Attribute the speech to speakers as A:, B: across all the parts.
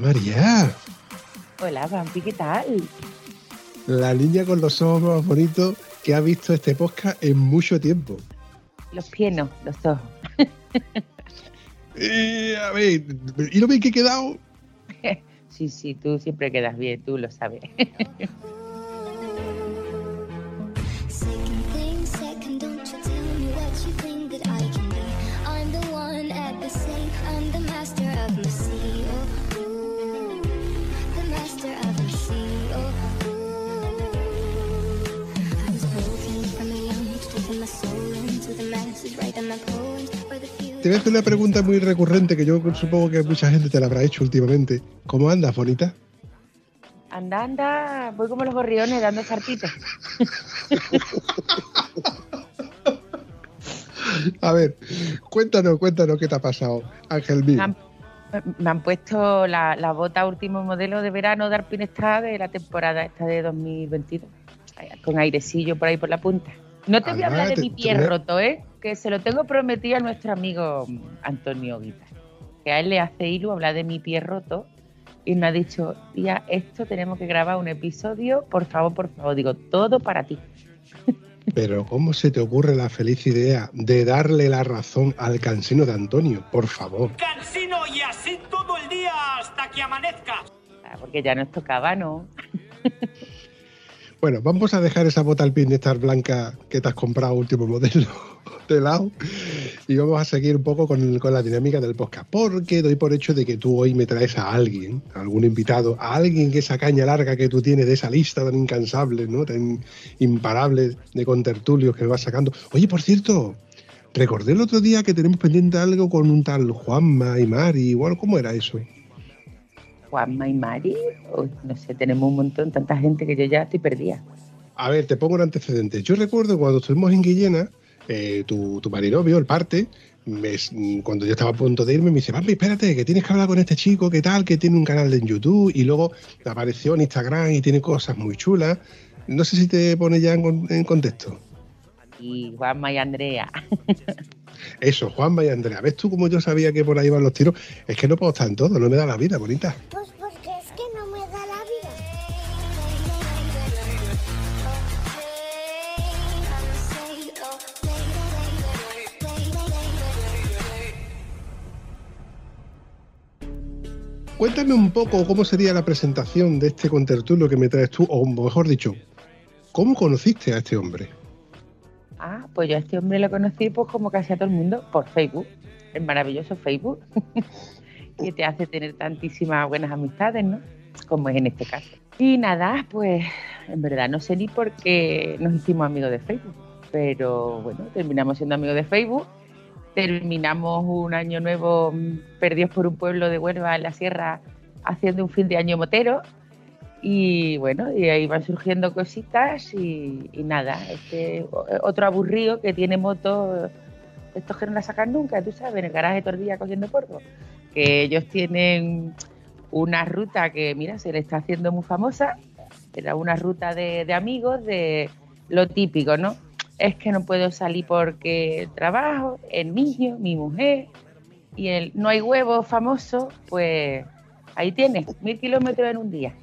A: María.
B: Hola, Vampi, ¿qué tal?
A: La niña con los ojos más bonitos que ha visto este podcast en mucho tiempo.
B: Los pies no, los ojos.
A: Eh, a ver, ¿y lo bien que he quedado?
B: Sí, sí, tú siempre quedas bien, tú lo sabes.
C: Second thing, second, don't you
A: Te voy a hacer una pregunta muy recurrente que yo supongo que mucha gente te la habrá hecho últimamente. ¿Cómo andas, bonita?
B: Anda, anda, voy como los gorriones dando zarpitos.
A: A ver, cuéntanos, cuéntanos qué te ha pasado, Ángel mío.
B: Me han, puesto la, la bota último modelo de verano de Alpinestar de la temporada esta de 2022. Con airecillo por ahí por la punta. No te voy a hablar de
A: te-
B: mi pie roto, ¿eh? Que se lo tengo prometido a nuestro amigo Antonio Guita. Que a él le hace ilu hablar de mi pie roto y me ha dicho, tía, esto tenemos que grabar un episodio, por favor, por favor. Digo, todo para ti.
A: Pero ¿cómo se te ocurre la feliz idea de darle la razón al cansino de Antonio? Por favor.
D: cansino y así todo el día hasta que amanezca.
B: Ah, Porque ya nos tocaba, ¿no?
A: Bueno, vamos a dejar esa bota alpinestar blanca que te has comprado último modelo de lado y vamos a seguir un poco con, con la dinámica del podcast. Porque doy por hecho de que tú hoy me traes a alguien, a algún invitado, a alguien que esa caña larga que tú tienes de esa lista tan incansable, ¿no? tan imparable de contertulios que vas sacando. Oye, por cierto, recordé el otro día que tenemos pendiente algo con un tal Juanma y Mari, igual, ¿cómo era eso?
B: Juanma y Mari, uy, no sé, tenemos un montón, tanta gente que yo ya estoy perdida.
A: A ver, te pongo un antecedente. Yo recuerdo cuando estuvimos en Guillena, eh, tu, tu marinovio, el parte, me- cuando yo estaba a punto de irme, me dice, papi, espérate, que tienes que hablar con este chico, que tal, que tiene un canal en YouTube, y luego apareció en Instagram y tiene cosas muy chulas. No sé si te pone ya en, en contexto.
B: Y Juanma y Andrea.
A: Eso, Juanma y Andrea. ¿Ves tú como yo sabía que por ahí van los tiros? Es que no puedo estar en todo, no me da la vida, bonita.
C: Pues porque es que no me da la vida.
A: Cuéntame un poco cómo sería la presentación de este contertulio que me traes tú, o mejor dicho, ¿cómo conociste a este hombre?
B: Ah, pues yo a este hombre lo conocí pues como casi a todo el mundo por Facebook, el maravilloso Facebook, que te hace tener tantísimas buenas amistades, ¿no? Como es en este caso. Y nada, pues en verdad no sé ni por qué nos hicimos amigos de Facebook, pero bueno, terminamos siendo amigos de Facebook, terminamos un año nuevo mm, perdidos por un pueblo de Huelva en la sierra haciendo un fin de año motero y bueno, y ahí van surgiendo cositas y, nada, este otro aburrido que tiene moto, estos que no la sacan nunca, tú sabes, en el garaje todo el día cogiendo polvo, que ellos tienen una ruta que, mira, se le está haciendo muy famosa, era una ruta de, amigos, de lo típico, ¿no? Es que no puedo salir porque trabajo, el niño, mi mujer, y el no hay huevos famoso, pues ahí tienes, mil kilómetros en un día.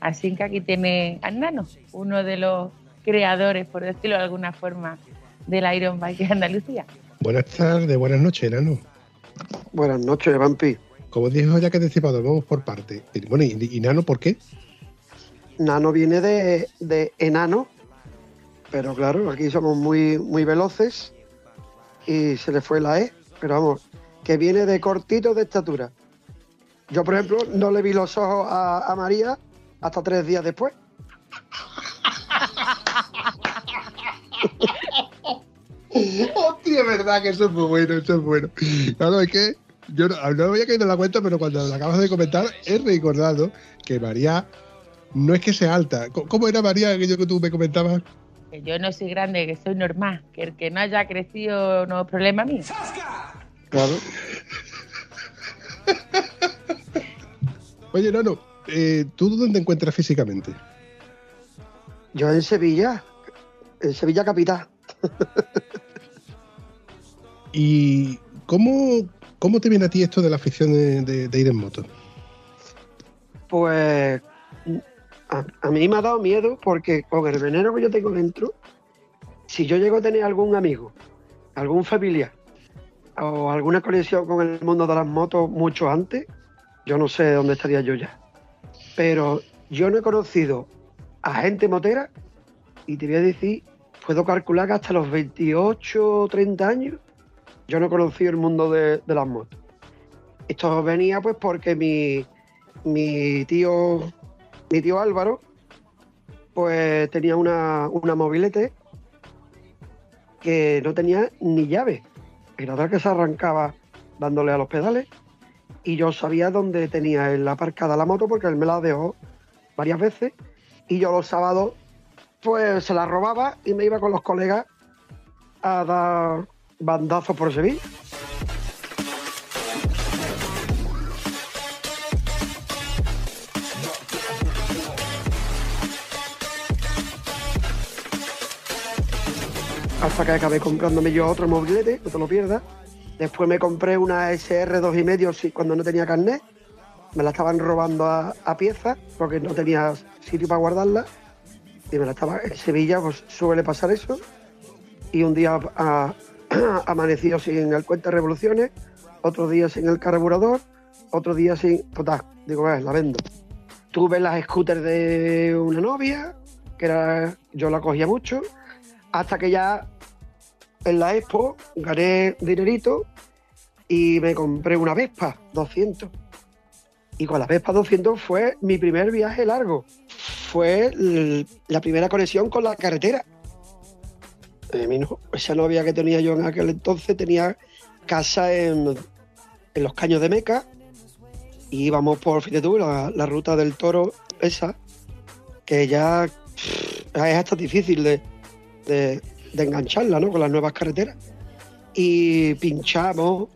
B: Así que aquí tiene a Nano, uno de los creadores, por decirlo de alguna forma, del Iron Bike de Andalucía.
A: Buenas tardes, buenas noches, Nano.
E: Buenas noches, Vampi.
A: Como dijo ya que anticipado, vamos por parte. Bueno, ¿y, y Nano por qué?
E: Nano viene de, de enano, pero claro, aquí somos muy, muy veloces y se le fue la E, pero vamos, que viene de cortito de estatura. Yo, por ejemplo, no le vi los ojos a, a María hasta tres días después.
A: Hostia, es verdad que eso es muy bueno, eso es bueno. Claro, es que yo no, no me había caído en la cuenta, pero cuando lo acabas de comentar, he recordado que María no es que sea alta. ¿Cómo era María aquello que tú me comentabas?
B: Que yo no soy grande, que soy normal. Que el que no haya crecido no es problema mío.
E: Claro.
A: Oye, no, no. Eh, ¿Tú dónde te encuentras físicamente?
E: Yo en Sevilla, en Sevilla capital.
A: ¿Y cómo, cómo te viene a ti esto de la afición de, de- de ir en moto?
E: Pues a, a mí me ha dado miedo porque con el veneno que yo tengo dentro, si yo llego a tener algún amigo, algún familiar o alguna conexión con el mundo de las motos mucho antes, yo no sé dónde estaría yo ya. Pero yo no he conocido a gente motera y te voy a decir, puedo calcular que hasta los 28 o 30 años yo no he conocido el mundo de, las motos. Esto venía pues porque mi, mi tío mi tío Álvaro pues tenía una, una mobilete que no tenía ni llave. Era otra que se arrancaba dándole a los pedales y yo sabía dónde tenía él aparcada la moto porque él me la dejó varias veces y yo los sábados pues se la robaba y me iba con los colegas a dar bandazos por Sevilla. hasta que acabé comprándome yo otro mobilete, no te lo pierdas. Después me compré una SR 2,5 sí, cuando no tenía carnet. Me la estaban robando a, a piezas porque no tenía sitio para guardarla. Y me la estaba en Sevilla, pues suele pasar eso. Y un día a, amanecido sin el cuenta revoluciones, otro día sin el carburador, otro día sin. Total, digo, eh, la vendo. Tuve las scooters de una novia, que era, yo la cogía mucho, hasta que ya en la Expo gané dinerito y me compré una Vespa 200. Y con la Vespa 200 fue mi primer viaje largo. Fue la primera conexión con la carretera. Eh, no- esa novia que tenía yo en aquel entonces tenía casa en, en los caños de Meca y íbamos por, fíjate tú, la, la ruta del toro esa, que ya es hasta difícil de, de, de engancharla, ¿no? Con las nuevas carreteras. Y pinchamos,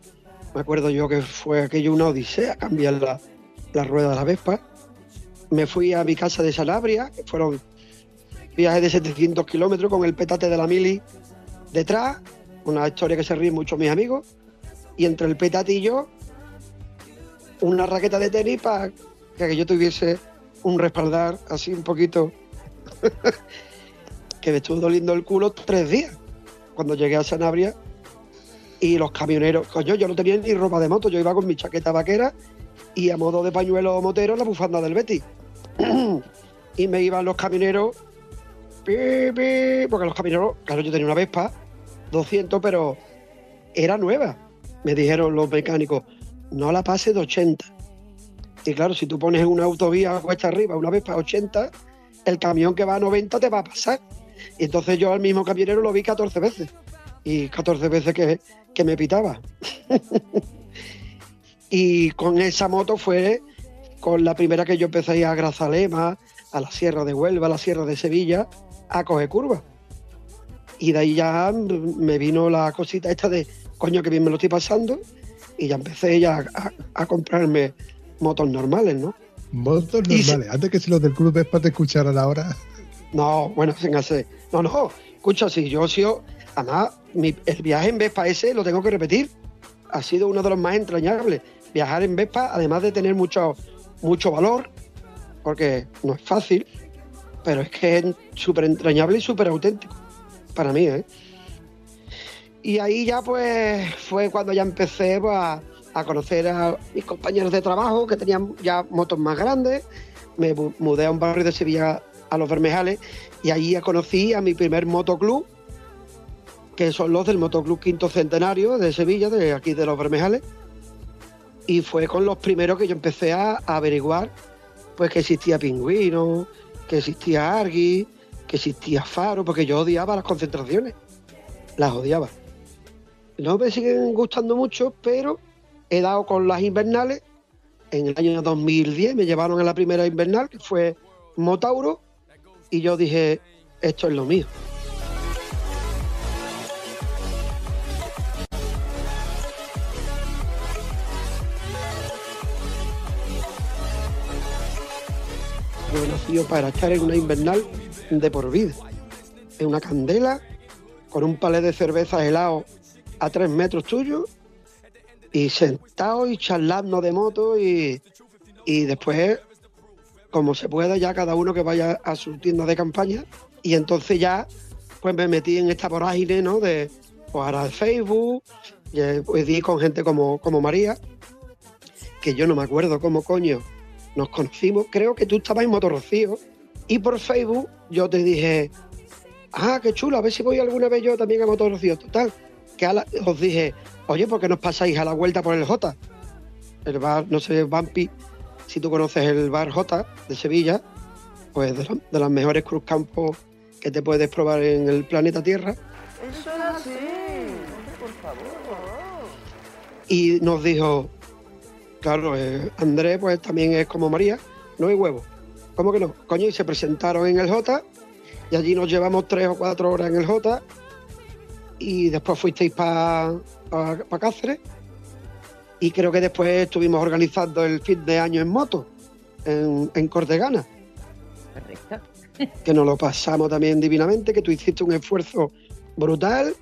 E: me acuerdo yo que fue aquello una odisea, cambiar la, la rueda de la Vespa. Me fui a mi casa de Sanabria, que fueron viajes de 700 kilómetros con el petate de la mili detrás, una historia que se ríen mucho mis amigos. Y entre el petate y yo, una raqueta de tenis para que yo tuviese un respaldar así un poquito que me estuvo doliendo el culo tres días cuando llegué a Sanabria y los camioneros, coño, yo no tenía ni ropa de moto, yo iba con mi chaqueta vaquera y a modo de pañuelo motero la bufanda del Betty. y me iban los camioneros, pi, pi, porque los camioneros, claro, yo tenía una Vespa 200, pero era nueva. Me dijeron los mecánicos, no la pase de 80. Y claro, si tú pones una autovía cuesta arriba una Vespa 80, el camión que va a 90 te va a pasar. Y entonces yo al mismo camionero lo vi 14 veces. Y 14 veces que, que me pitaba. y con esa moto fue con la primera que yo empecé a ir a Grazalema, a la Sierra de Huelva, a la Sierra de Sevilla, a coger curvas. Y de ahí ya me vino la cosita esta de, coño, que bien me lo estoy pasando. Y ya empecé ya a, a comprarme motos normales, ¿no?
A: Motos
E: se-
A: normales. Antes que si los del Club Vespa te escucharan ahora.
E: No, bueno, hacer. No, no, escucha, si yo he sido. Además, mi- el viaje en Vespa ese lo tengo que repetir. Ha sido uno de los más entrañables. Viajar en Vespa, además de tener mucho, mucho valor, porque no es fácil, pero es que es súper entrañable y súper auténtico. Para mí, ¿eh? Y ahí ya, pues, fue cuando ya empecé pues, a, a conocer a mis compañeros de trabajo que tenían ya motos más grandes. Me mu- mudé a un barrio de Sevilla a los Bermejales y allí ya conocí a mi primer motoclub, que son los del Motoclub Quinto Centenario de Sevilla, de aquí de los Bermejales. Y fue con los primeros que yo empecé a, a averiguar pues que existía Pingüino, que existía Argui, que existía Faro, porque yo odiaba las concentraciones. las odiaba. No me siguen gustando mucho, pero he dado con las invernales. En el año 2010 me llevaron a la primera invernal, que fue Motauro, y yo dije, esto es lo mío. Yo he nacido para estar en una invernal de por vida. En una candela, con un palé de cerveza helado a tres metros tuyo, y sentado y charlando de moto, y, y después, como se pueda, ya cada uno que vaya a su tienda de campaña, y entonces ya, pues me metí en esta vorágine, ¿no? De, pues ahora de Facebook, y, pues di con gente como, como María, que yo no me acuerdo cómo coño nos conocimos, creo que tú estabas en Motorrocío y por Facebook yo te dije, ah, qué chulo, a ver si voy alguna vez yo también a Motorrocío. Total, que os dije, oye, ¿por qué no os pasáis a la vuelta por el J? El bar, no sé, Vampi, si tú conoces el bar J de Sevilla, pues de, la- de las mejores cruz campos que te puedes probar en el planeta Tierra. Y nos dijo, claro, eh, Andrés pues también es como María, no hay huevo. ¿Cómo que no? Coño, y se presentaron en el J y allí nos llevamos tres o cuatro horas en el J y después fuisteis para Cáceres y creo que después estuvimos organizando el fin de año en moto en, en Cortegana,
B: Correcto.
E: que nos lo pasamos también divinamente, que tú hiciste un esfuerzo brutal,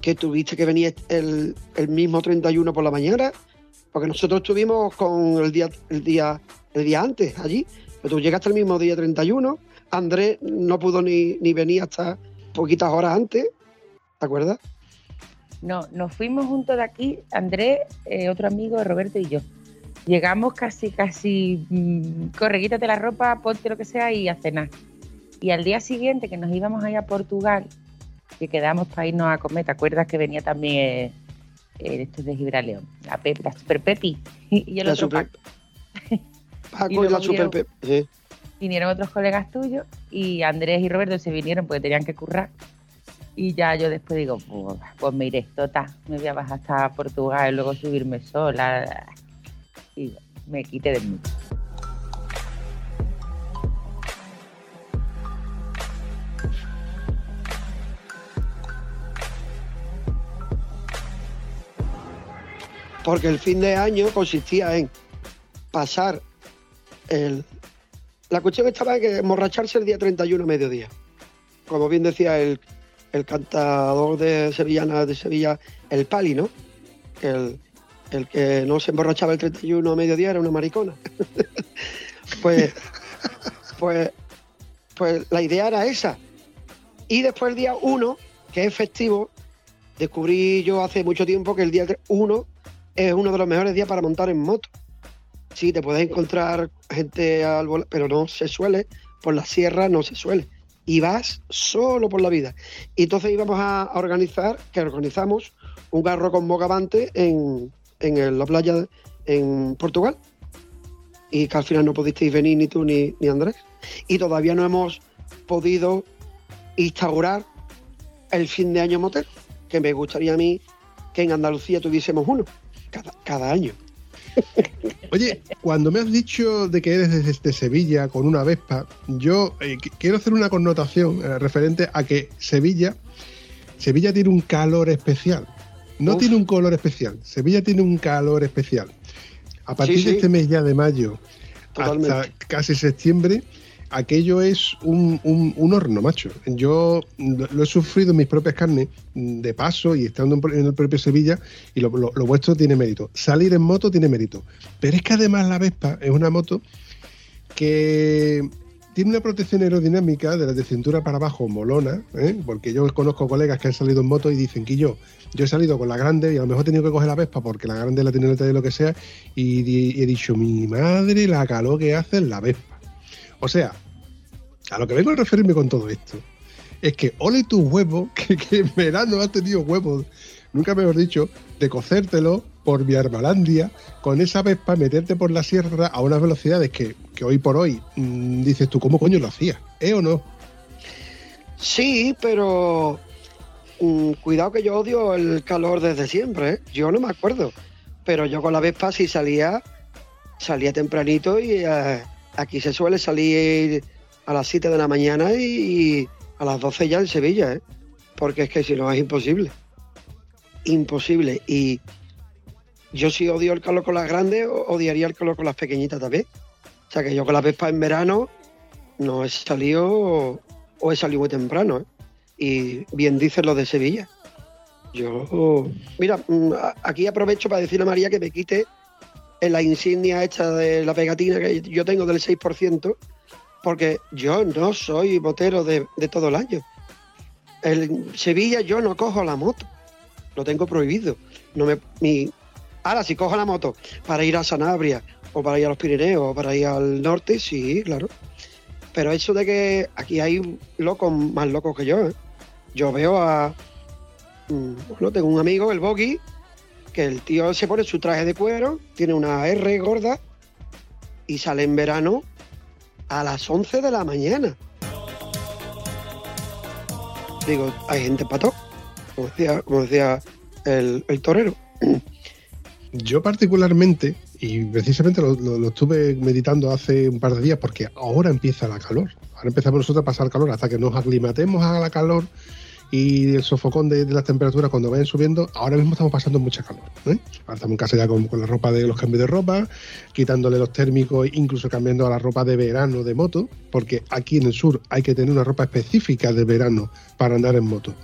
E: que tuviste que venir el, el mismo 31 por la mañana, porque nosotros estuvimos con el día, el día, el día antes allí, pero tú llegaste el mismo día 31, Andrés no pudo ni, ni venir hasta poquitas horas antes, ¿te acuerdas?
B: No, nos fuimos juntos de aquí, Andrés, eh, otro amigo, Roberto y yo. Llegamos casi, casi, mm, corre, quítate la ropa, ponte lo que sea y a cenar. Y al día siguiente que nos íbamos allá a Portugal, que quedamos para irnos a comer, ¿te acuerdas que venía también eh, eh, esto de Gibraleón? La, Pep, la Super Pepi y el
E: La
B: otro
E: super-
B: Paco.
E: Paco
B: Y
E: la super...
B: vinieron-
E: Pe- sí.
B: vinieron otros colegas tuyos y Andrés y Roberto se vinieron porque tenían que currar. Y ya yo después digo, pues, me iré, total, me voy a bajar hasta Portugal y luego subirme sola. Y me quité del mundo.
E: porque el fin de año consistía en pasar el... La cuestión estaba en que emborracharse el día 31 a mediodía. Como bien decía el, el cantador de Sevillana de Sevilla, el Pali, ¿no? El, el que no se emborrachaba el 31 a mediodía era una maricona. pues, pues, pues la idea era esa. Y después el día 1, que es festivo, descubrí yo hace mucho tiempo que el día 1 es uno de los mejores días para montar en moto. Sí, te puedes encontrar gente al volante, pero no se suele, por la sierra no se suele. Y vas solo por la vida. Y entonces íbamos a, organizar, que organizamos un carro con bogavante en, en la playa en Portugal. Y que al final no pudisteis venir ni tú ni, ni Andrés. Y todavía no hemos podido instaurar el fin de año motel, que me gustaría a mí que en Andalucía tuviésemos uno cada, cada año.
A: Oye, cuando me has dicho de que eres desde Sevilla con una Vespa, yo eh, qu- quiero hacer una connotación eh, referente a que Sevilla, Sevilla tiene un calor especial. No
E: Uf.
A: tiene un color especial, Sevilla tiene un calor especial. A partir
E: Sí,
A: de este mes ya de mayo
E: Totalmente.
A: hasta casi septiembre, aquello es un, un- horno, macho. Yo lo, he sufrido en mis propias carnes, mm, de paso y estando en, el propio Sevilla, y lo, vuestro tiene mérito. Salir en moto tiene mérito. Pero es que además la Vespa es una moto que tiene una protección aerodinámica de la de cintura para abajo molona, ¿eh? porque yo conozco colegas que han salido en moto y dicen que yo, yo he salido con la grande y a lo mejor he tenido que coger la Vespa porque la grande la tiene de lo que sea y, y he dicho, mi madre, la calor que hace la Vespa. O sea, a lo que vengo a referirme con todo esto es que ole tus huevos, que, que en verano has tenido huevos, nunca mejor dicho, de cocértelo por mi Armalandia, con esa Vespa, meterte por la sierra a unas velocidades que, que hoy por hoy mm, dices tú, ¿cómo coño lo hacías? ¿Eh o no?
E: Sí, pero mm, cuidado que yo odio el calor desde siempre, ¿eh? Yo no me acuerdo. Pero yo con la Vespa sí salía, salía tempranito y eh, aquí se suele salir a las 7 de la mañana y, a las 12 ya en Sevilla, ¿eh? Porque es que si no es imposible. Imposible. Y yo si odio el calor con las grandes, odiaría el calor con las pequeñitas también. O sea que yo con la Vespa en verano no he salido o he salido muy temprano. ¿eh? Y bien dicen los de Sevilla. Yo, mira, mm, aquí aprovecho para decirle a María que me quite en la insignia hecha de la pegatina que yo tengo del 6%, porque yo no soy motero de, de todo el año. En Sevilla yo no cojo la moto, lo tengo prohibido. No me, ni, ahora, si cojo la moto para ir a Sanabria o para ir a los Pirineos o para ir al norte, sí, claro. Pero eso de que aquí hay locos más locos que yo, ¿eh? Yo veo a. mm, Bueno, tengo un amigo, el Bogi, que el tío se pone su traje de cuero, tiene una R gorda y sale en verano a las 11 de la mañana. Digo, hay gente para todo, como decía, como decía el, el torero.
A: Yo particularmente, y precisamente lo, lo- lo estuve meditando hace un par de días, porque ahora empieza la calor. Ahora empezamos nosotros a pasar calor hasta que nos aclimatemos a la calor y el sofocón de, las temperaturas cuando vayan subiendo. Ahora mismo estamos pasando mucha calor. ¿eh? Estamos en casa ya con, la ropa de los cambios de ropa, quitándole los térmicos, incluso cambiando a la ropa de verano de moto, porque aquí en el sur hay que tener una ropa específica de verano para andar en moto.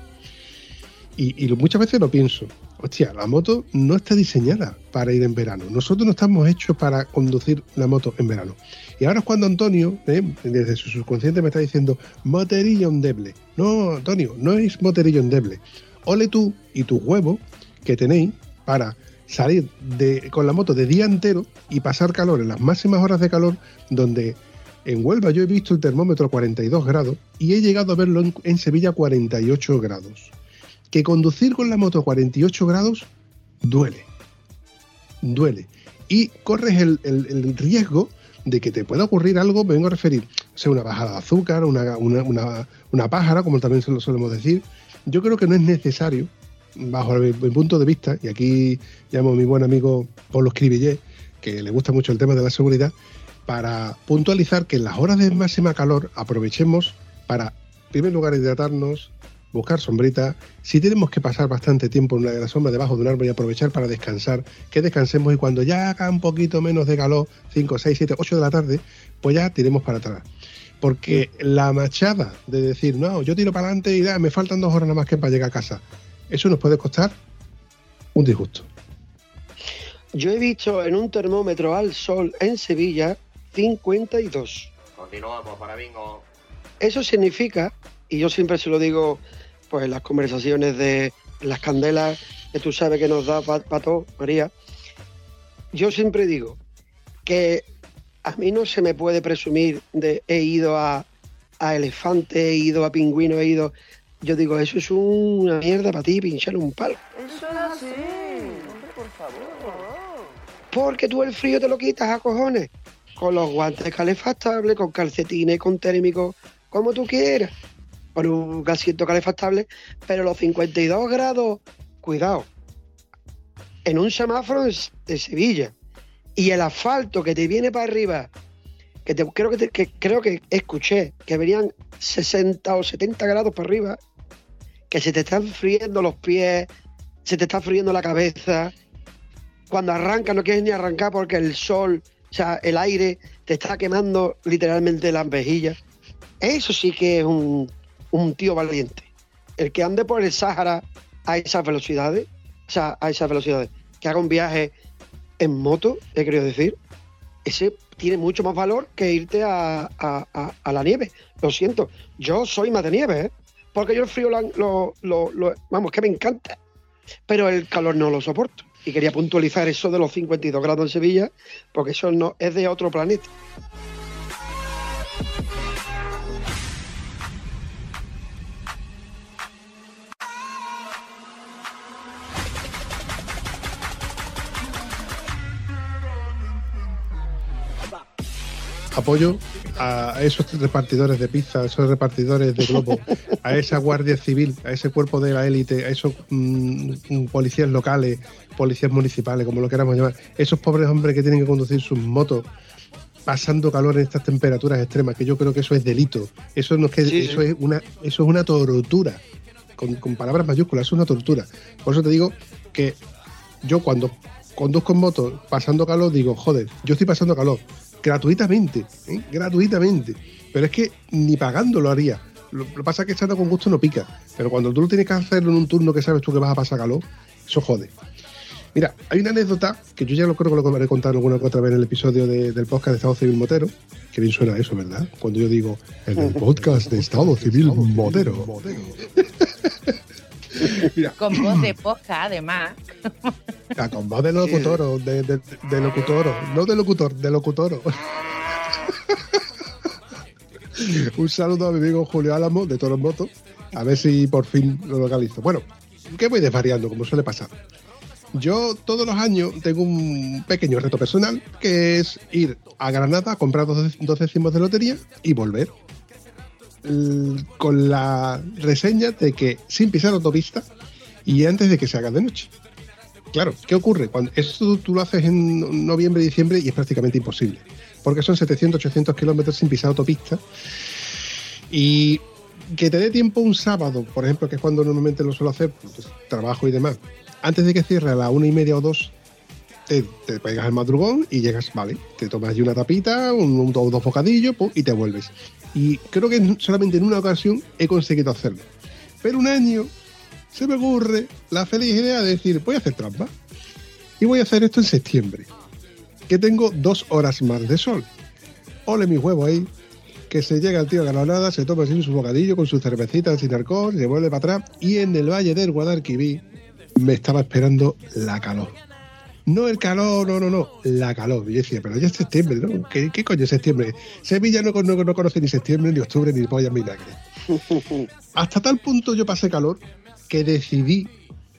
A: Y, muchas veces lo pienso. Hostia, la moto no está diseñada para ir en verano. Nosotros no estamos hechos para conducir la moto en verano. Y ahora es cuando Antonio, ¿eh? desde su subconsciente, me está diciendo moterillo endeble. No, Antonio, no es moterillo endeble. Ole tú y tu huevo que tenéis para salir de, con la moto de día entero y pasar calor en las máximas horas de calor, donde en Huelva yo he visto el termómetro a 42 grados y he llegado a verlo en, Sevilla a 48 grados que conducir con la moto a 48 grados duele. Duele. Y corres el, el- riesgo de que te pueda ocurrir algo, me vengo a referir, sea, una bajada de azúcar, una, una, una- pájara, como también se lo solemos decir. Yo creo que no es necesario, bajo mi, mi punto de vista, y aquí llamo a mi buen amigo Pablo Escribillé, que le gusta mucho el tema de la seguridad, para puntualizar que en las horas de máxima calor aprovechemos para, en primer lugar, hidratarnos, buscar sombrita. Si tenemos que pasar bastante tiempo en una de las sombras debajo de un árbol y aprovechar para descansar, que descansemos y cuando ya haga un poquito menos de calor, 5, 6, 7, 8 de la tarde, pues ya tiremos para atrás. Porque la machada de decir, no, yo tiro para adelante y ya, me faltan dos horas nada más que para llegar a casa, eso nos puede costar un disgusto.
E: Yo he visto en un termómetro al sol en Sevilla 52.
F: Continuamos para bingo.
E: Eso significa, y yo siempre se lo digo, pues en las conversaciones de las candelas que tú sabes que nos da para todo, María, yo siempre digo que a mí no se me puede presumir de he ido a, a elefante, he ido a pingüino, he ido... Yo digo, eso es una mierda para ti, pinchar un palo.
G: Eso es así. Hombre, por favor.
E: Porque tú el frío te lo quitas a cojones. Con los guantes calefactables, con calcetines, con térmicos, como tú quieras. Con un gasito calefactable. Pero los 52 grados, cuidado. En un semáforo de, Sevilla. Y el asfalto que te viene para arriba. Que, te, creo, que, te- creo que escuché que venían 60 o 70 grados para arriba. Que se te están friendo los pies, se te está friendo la cabeza cuando arranca no quieres ni arrancar porque el sol, o sea, el aire te está quemando literalmente las mejillas. Eso sí que es un, un tío valiente. El que ande por el Sáhara a esas velocidades, o sea, a esas velocidades, que haga un viaje en moto, he querido decir, ese tiene mucho más valor que irte a- a la nieve. Lo siento, yo soy más de nieve, ¿eh? porque yo el frío lo, lo- lo- lo- vamos, que me encanta, pero el calor no lo soporto. Y quería puntualizar eso de los 52 grados en Sevilla, porque eso no es de otro planeta.
A: Apoyo a esos repartidores de pizza, a esos repartidores de globo, a esa guardia civil, a ese cuerpo de la élite, a esos mm, policías locales, policías municipales, como lo queramos llamar, esos pobres hombres que tienen que conducir sus motos pasando calor en estas temperaturas extremas, que yo creo que eso es delito. Eso no es que
E: Sí,
A: eso
E: sí.
A: es una eso es una tortura. Con, con palabras mayúsculas, eso es una tortura. Por eso te digo que yo cuando conduzco en moto pasando calor digo, joder, yo estoy pasando calor gratuitamente, ¿eh? gratuitamente. Pero es que ni pagando lo haría. Lo, que pasa es que estando con gusto no pica. Pero cuando tú lo tienes que hacerlo en un turno que sabes tú que vas a pasar calor, eso jode. Mira, hay una anécdota que yo ya lo creo que lo habré contado alguna que otra vez en el episodio de- del podcast de Estado Civil Motero. Que bien suena eso, ¿verdad? Cuando yo digo en el podcast de Estado Civil Motero.
B: Con voz de posca, además.
A: Ah, con voz de locutoro, de, de, de locutoro, no de locutor, de locutoro. Un saludo a mi amigo Julio Álamo de Toros Motos, a ver si por fin lo localizo. Bueno, que voy desvariando, como suele pasar. Yo todos los años tengo un pequeño reto personal, que es ir a Granada a comprar dos, dos décimos de lotería y volver. Con la reseña de que sin pisar autopista y antes de que se haga de noche. Claro, ¿qué ocurre? Cuando esto tú lo haces en noviembre diciembre y es prácticamente imposible, porque son 700, 800 kilómetros sin pisar autopista y que te dé tiempo un sábado, por ejemplo, que es cuando normalmente lo suelo hacer, pues, trabajo y demás, antes de que cierre a la una y media o dos, te, pegas el madrugón y llegas, vale, te tomas una tapita, un, un- dos bocadillos pum, y te vuelves. Y creo que solamente en una ocasión he conseguido hacerlo. Pero un año se me ocurre la feliz idea de decir, voy a hacer trampa. Y voy a hacer esto en septiembre. Que tengo dos horas más de sol. Ole mi huevo ahí. Que se llega el tío a Granada, se toma así su bocadillo con su cervecita sin alcohol, se vuelve para atrás. Y en el valle del Guadalquivir me estaba esperando la calor. No el calor, no, no, no, la calor. Y yo decía, pero ya es septiembre, ¿no? ¿Qué, qué coño es septiembre? Sevilla no, no, no conoce ni septiembre, ni octubre, ni polla, ni vinagre. Hasta tal punto yo pasé calor que decidí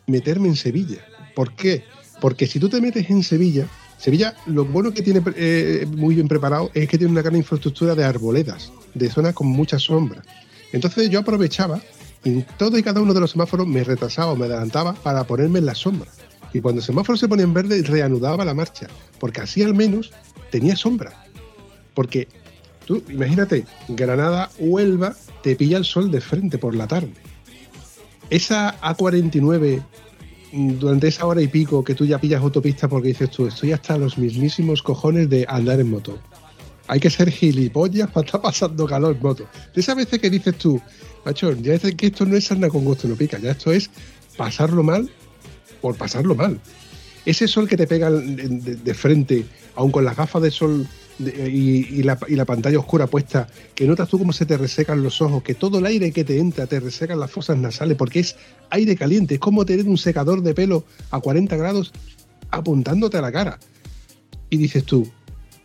A: meterme en Sevilla. ¿Por qué? Porque si tú te metes en Sevilla, Sevilla lo bueno que tiene eh, muy bien preparado es que tiene una gran infraestructura de arboledas, de zonas con mucha sombra. Entonces yo aprovechaba y en todo y cada uno de los semáforos me retrasaba o me adelantaba para ponerme en la sombra. Y cuando el semáforo se ponía en verde, reanudaba la marcha, porque así al menos tenía sombra. Porque tú, imagínate, Granada, Huelva, te pilla el sol de frente por la tarde. Esa A49, mm, durante esa hora y pico que tú ya pillas autopista porque dices tú, estoy hasta los mismísimos cojones de andar en moto. Hay que ser gilipollas para estar pasando calor en moto. De esas veces que dices tú, macho, ya es que esto no es andar con gusto no pica, ya esto es pasarlo mal por pasarlo mal. Ese sol que te pega de, frente, aun con las gafas de sol y la pantalla oscura puesta, que notas tú cómo se te resecan los ojos, que todo el aire que te entra te resecan las fosas nasales, porque es aire caliente, es como tener un secador de pelo a 40 grados apuntándote a la cara. Y dices tú,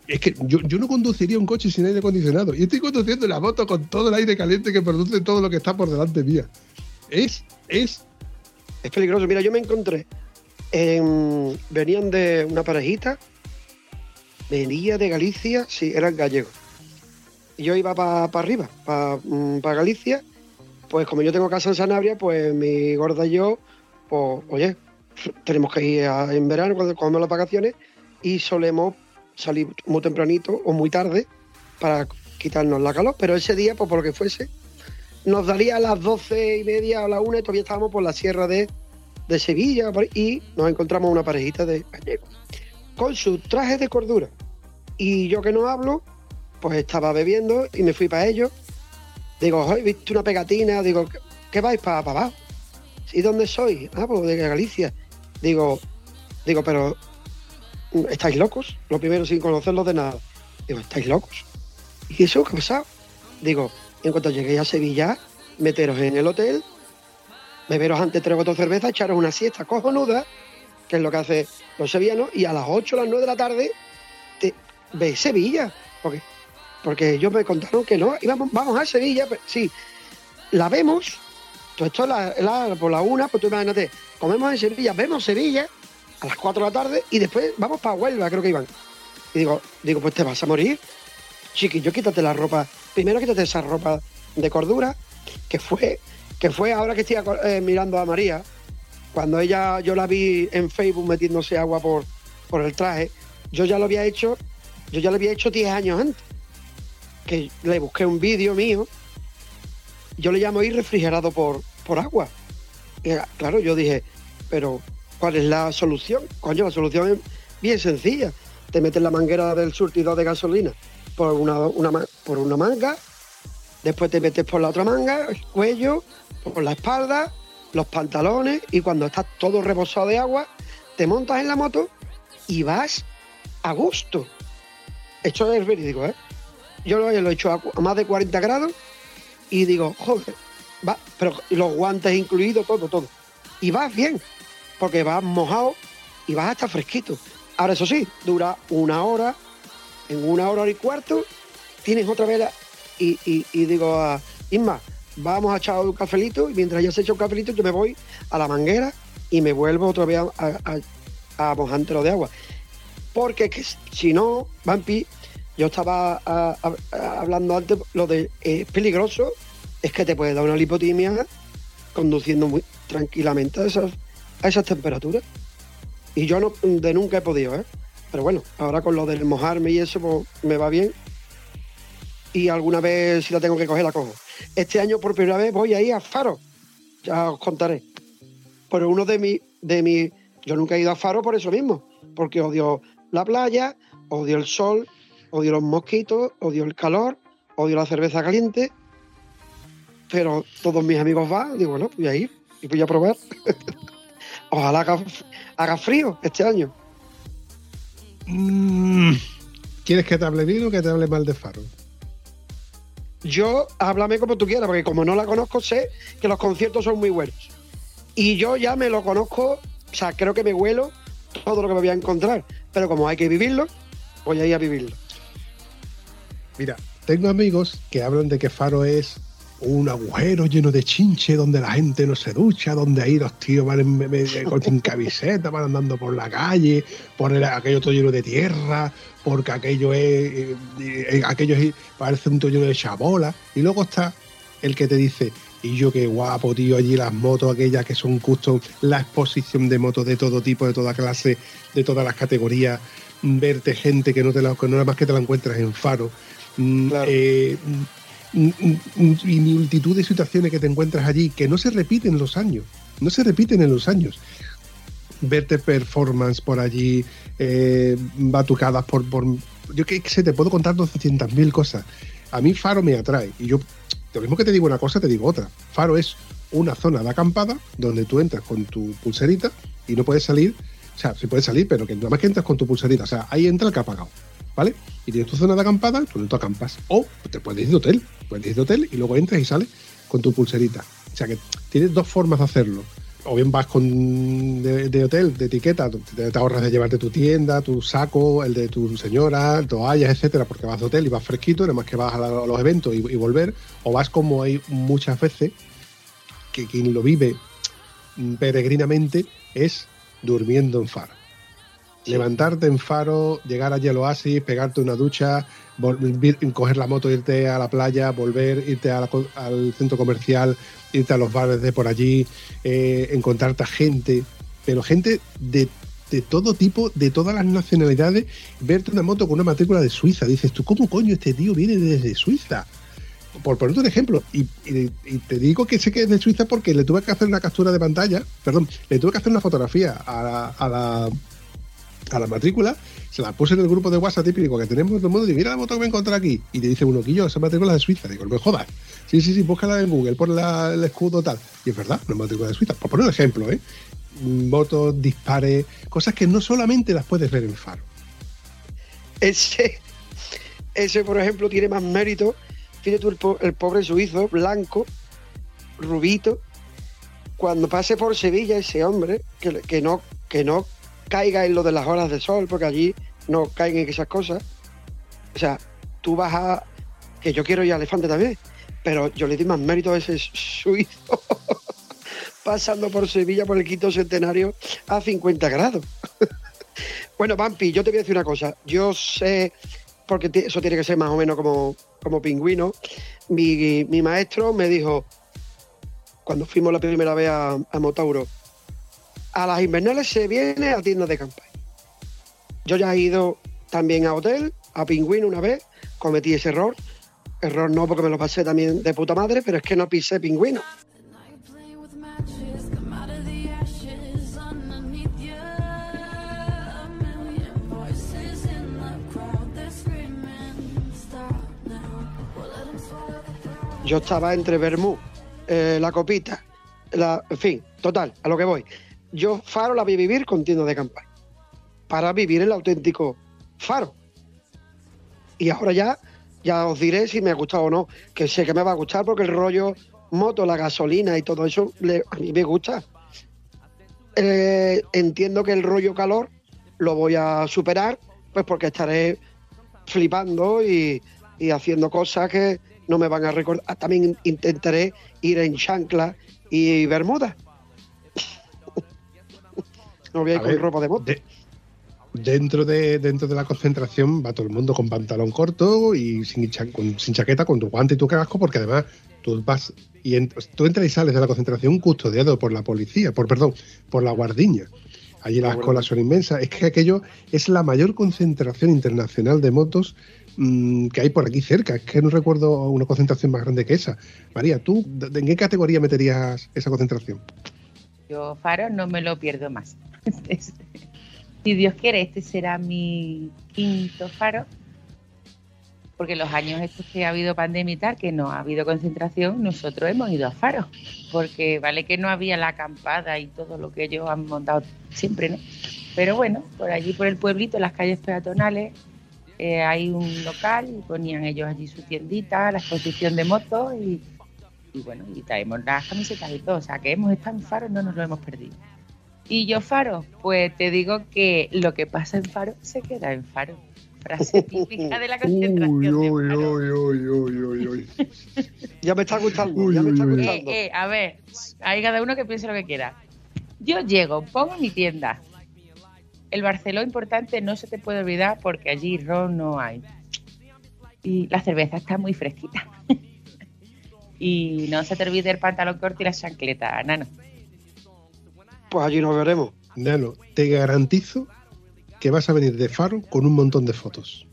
A: es que yo, yo no conduciría un coche sin aire acondicionado, y estoy conduciendo la moto con todo el aire caliente que produce todo lo que está por delante mía. Es, es
E: Es peligroso. Mira, yo me encontré. en- venían de una parejita. Venía de Galicia, sí, eran gallegos. Y yo iba para arriba, para Galicia. Pues como yo tengo casa en Sanabria, pues mi gorda y yo, pues, oye, tenemos que ir en verano cuando cogemos las vacaciones y solemos salir muy tempranito o muy tarde para quitarnos la calor. Pero ese día, pues por lo que fuese, nos daría a las doce y media o a las una y todavía estábamos por la sierra de, de Sevilla y nos encontramos una parejita de con sus trajes de cordura. Y yo que no hablo, pues estaba bebiendo y me fui para ellos. Digo, hoy visto una pegatina, digo, ¿qué- ¿qué vais para abajo? ¿Y dónde sois? Ah, pues de Galicia. Digo, digo, pero ¿estáis locos? Lo primero sin conocerlos de nada. Digo, ¿estáis locos? ¿Y eso qué ha pasado? Digo, en cuanto lleguéis a Sevilla, meteros en el hotel, beberos antes tres o cuatro cervezas, echaros una siesta cojonuda, que es lo que hacen los sevillanos, y a las 8 o las 9 de la tarde te ves Sevilla. Porque, porque ellos me contaron que no, íbamos, vamos a Sevilla, sí, la vemos, todo esto es por la una, pues tú imagínate, comemos en Sevilla, vemos Sevilla a las 4 de la tarde y después vamos para Huelva, creo que iban. Y digo, digo, pues te vas a morir. chiquillo, quítate la ropa. Primero quítate esa ropa de cordura, que fue, que fue ahora que estoy eh, mirando a María, cuando ella, yo la vi en Facebook metiéndose agua por, por el traje, yo ya lo había hecho, yo ya lo había hecho 10 años antes. Que le busqué un vídeo mío, yo le llamo ir refrigerado por, por agua. Claro, yo dije, pero ¿cuál es la solución? Coño, la solución es bien sencilla. Te metes la manguera del surtidor de gasolina por una, una por una manga, después te metes por la otra manga, el cuello, por la espalda, los pantalones y cuando estás todo rebosado de agua, te montas en la moto y vas a gusto. Esto es verídico, ¿eh? Yo lo, he hecho a, más de 40 grados y digo, joder, va, pero los guantes incluidos, todo, todo. Y vas bien, porque vas mojado y vas hasta fresquito. Ahora, eso sí, dura una hora, en una hora y cuarto, tienes otra vez la- y, digo a Isma, vamos a echar un cafelito y mientras ya se echa un cafelito yo me voy a la manguera y me vuelvo otra vez a, a, a de agua. Porque es que si no, Vampi, yo estaba ah, ah, ah, hablando antes, lo de eh, peligroso es que te puede dar una lipotimia conduciendo muy tranquilamente a esas, a esas temperaturas. Y yo no, de nunca he podido, ¿eh? Pero bueno, ahora con lo del mojarme y eso, pues me va bien. Y alguna vez si la tengo que coger, la cojo. Este año por primera vez voy a ir a Faro. Ya os contaré. Pero uno de mis, de mi, yo nunca he ido a Faro por eso mismo. Porque odio la playa, odio el sol, odio los mosquitos, odio el calor, odio la cerveza caliente. Pero todos mis amigos van, digo, bueno, voy a ir y voy a probar. Ojalá haga, haga frío este año.
A: Mm, ¿Quieres que te hable bien o que te hable mal de Faro?
E: Yo, háblame como tú quieras, porque como no la conozco, sé que los conciertos son muy buenos. Y yo ya me lo conozco, o sea, creo que me huelo todo lo que me voy a encontrar. Pero como hay que vivirlo, voy a ir a vivirlo.
A: Mira, tengo amigos que hablan de que Faro es un agujero lleno de chinche donde la gente no se ducha, donde ahí los tíos van en, en- en- con sin camiseta, van andando por la calle, por el- aquello todo lleno de tierra, porque aquello es, eh, eh, aquello es- parece un todo lleno de chabola. Y luego está el que te dice, y yo qué guapo, tío, allí las motos aquellas que son custom, la exposición de motos de todo tipo, de toda clase, de todas las categorías, verte gente que no te la, que no nada más que te la encuentras en Faro. Mm,
E: Claro.
A: eh, y multitud de situaciones que te encuentras allí que no se repiten en los años, no se repiten en los años. Verte performance por allí, eh, batucadas por, por... Yo qué sé, te puedo contar 200.000 cosas. A mí Faro me atrae y yo, lo mismo que te digo una cosa, te digo otra. Faro es una zona de acampada donde tú entras con tu pulserita y no puedes salir, o sea, sí puedes salir, pero que nada más que entras con tu pulserita, o sea, ahí entra el que ha pagado. ¿Vale? Y tienes tu zona de acampada, tú, tú acampas. O te puedes ir de hotel, puedes ir de hotel y luego entras y sales con tu pulserita. O sea que tienes dos formas de hacerlo. O bien vas con de, hotel, de etiqueta, te, te ahorras de llevarte tu tienda, tu saco, el de tu señora, toallas, etcétera, porque vas de hotel y vas fresquito, nada más que vas a, los eventos y, y volver. O vas como hay muchas veces, que quien lo vive mm, peregrinamente es durmiendo en levantarte en faro, llegar allí al pegarte una ducha, coger la moto, irte a la playa, volver, irte al centro comercial, irte a los bares de por allí, eh, encontrarte a gente, pero gente de, de todo tipo, de todas las nacionalidades, verte una moto con una matrícula de Suiza. Dices tú, ¿cómo coño este tío viene desde Suiza? Por ponerte un ejemplo, y, te digo que sé que es de Suiza porque le tuve que hacer una captura de pantalla, perdón, le tuve que hacer una fotografía a la, a la matrícula, se la puse en el grupo de WhatsApp típico que tenemos todo el mundo y mira la moto que me encontré aquí. Y te dice uno, Quillo, esa matrícula es de Suiza. Digo, no me jodas. Sí, sí, sí, búscala en Google, pon el escudo tal. Y es verdad, una matrícula de Suiza. Por poner un ejemplo, ¿eh? Motos, dispares, cosas que no solamente las puedes ver en Faro.
E: Ese, ese, por ejemplo, tiene más mérito. Fíjate tú, el, po- el pobre suizo, blanco, rubito, cuando pase por Sevilla ese hombre, que, que no, que no caiga en lo de las horas de sol, porque allí no caen en esas cosas. O sea, tú vas a. que yo quiero ir a Elefante también, pero yo le doy más mérito a ese suizo pasando por Sevilla por el quinto centenario a 50 grados. bueno, Vampi, yo te voy a decir una cosa. Yo sé porque eso tiene que ser más o menos como, como pingüino, mi, mi maestro me dijo, cuando fuimos la primera vez a Motauro, a las invernales se viene a tiendas de campaña. Yo ya he ido también a hotel, a pingüino una vez, cometí ese error. Error no porque me lo pasé también de puta madre, pero es que no pisé pingüino. Yo estaba entre Bermú, eh, la copita, en fin, total, a lo que voy. Yo Faro la vi vivir con tiendas de campaña. Para vivir el auténtico Faro. Y ahora ya, ya os diré si me ha gustado o no, que sé que me va a gustar porque el rollo moto, la gasolina y todo eso a mí me gusta. Eh, entiendo que el rollo calor lo voy a superar, pues porque estaré flipando y, y haciendo cosas que no me van a recordar. Ah, También intentaré ir en chancla y bermuda. No voy a ir
A: A
E: con
A: ver,
E: ropa de moto.
A: de- dentro, de, dentro de la concentración va todo el mundo con pantalón corto y sin, cha- con- sin chaqueta, con tu guante y tu casco, porque además tú vas y en- tú entras y sales de la concentración custodiado por la policía, por perdón, por la guardiña. Allí las colas son inmensas. Es que aquello es la mayor concentración internacional de motos mm, que hay por aquí cerca. Es que no recuerdo una concentración más grande que esa. María, ¿tú de- en qué categoría meterías esa concentración?
B: Yo Faro no me lo pierdo más. Si Dios quiere, este será mi quinto Faro. Porque los años estos que ha habido pandemia y tal, que no ha habido concentración, nosotros hemos ido a Faro. Porque vale que no había la acampada y todo lo que ellos han montado siempre, ¿no? Pero bueno, por allí, por el pueblito, las calles peatonales, eh, hay un local y ponían ellos allí su tiendita, la exposición de motos y, y bueno, y traemos las camisetas y todo. O sea, que hemos estado en Faro, no nos lo hemos perdido. Y yo, Faro, pues te digo que lo que pasa en Faro se queda en Faro. Frase típica de la concentración. de Faro.
E: Ya me está gustando,
A: Uy,
E: ya me está
A: uy, uy.
B: Eh,
E: gustando.
B: eh, a ver, hay cada uno que piense lo que quiera. Yo llego, pongo mi tienda. El Barceló importante no se te puede olvidar porque allí ron no hay. Y la cerveza está muy fresquita. y no se te olvide el pantalón corto y la chancleta, nano.
E: Pues allí nos veremos.
A: Nano, te garantizo que vas a venir de Faro con un montón de fotos.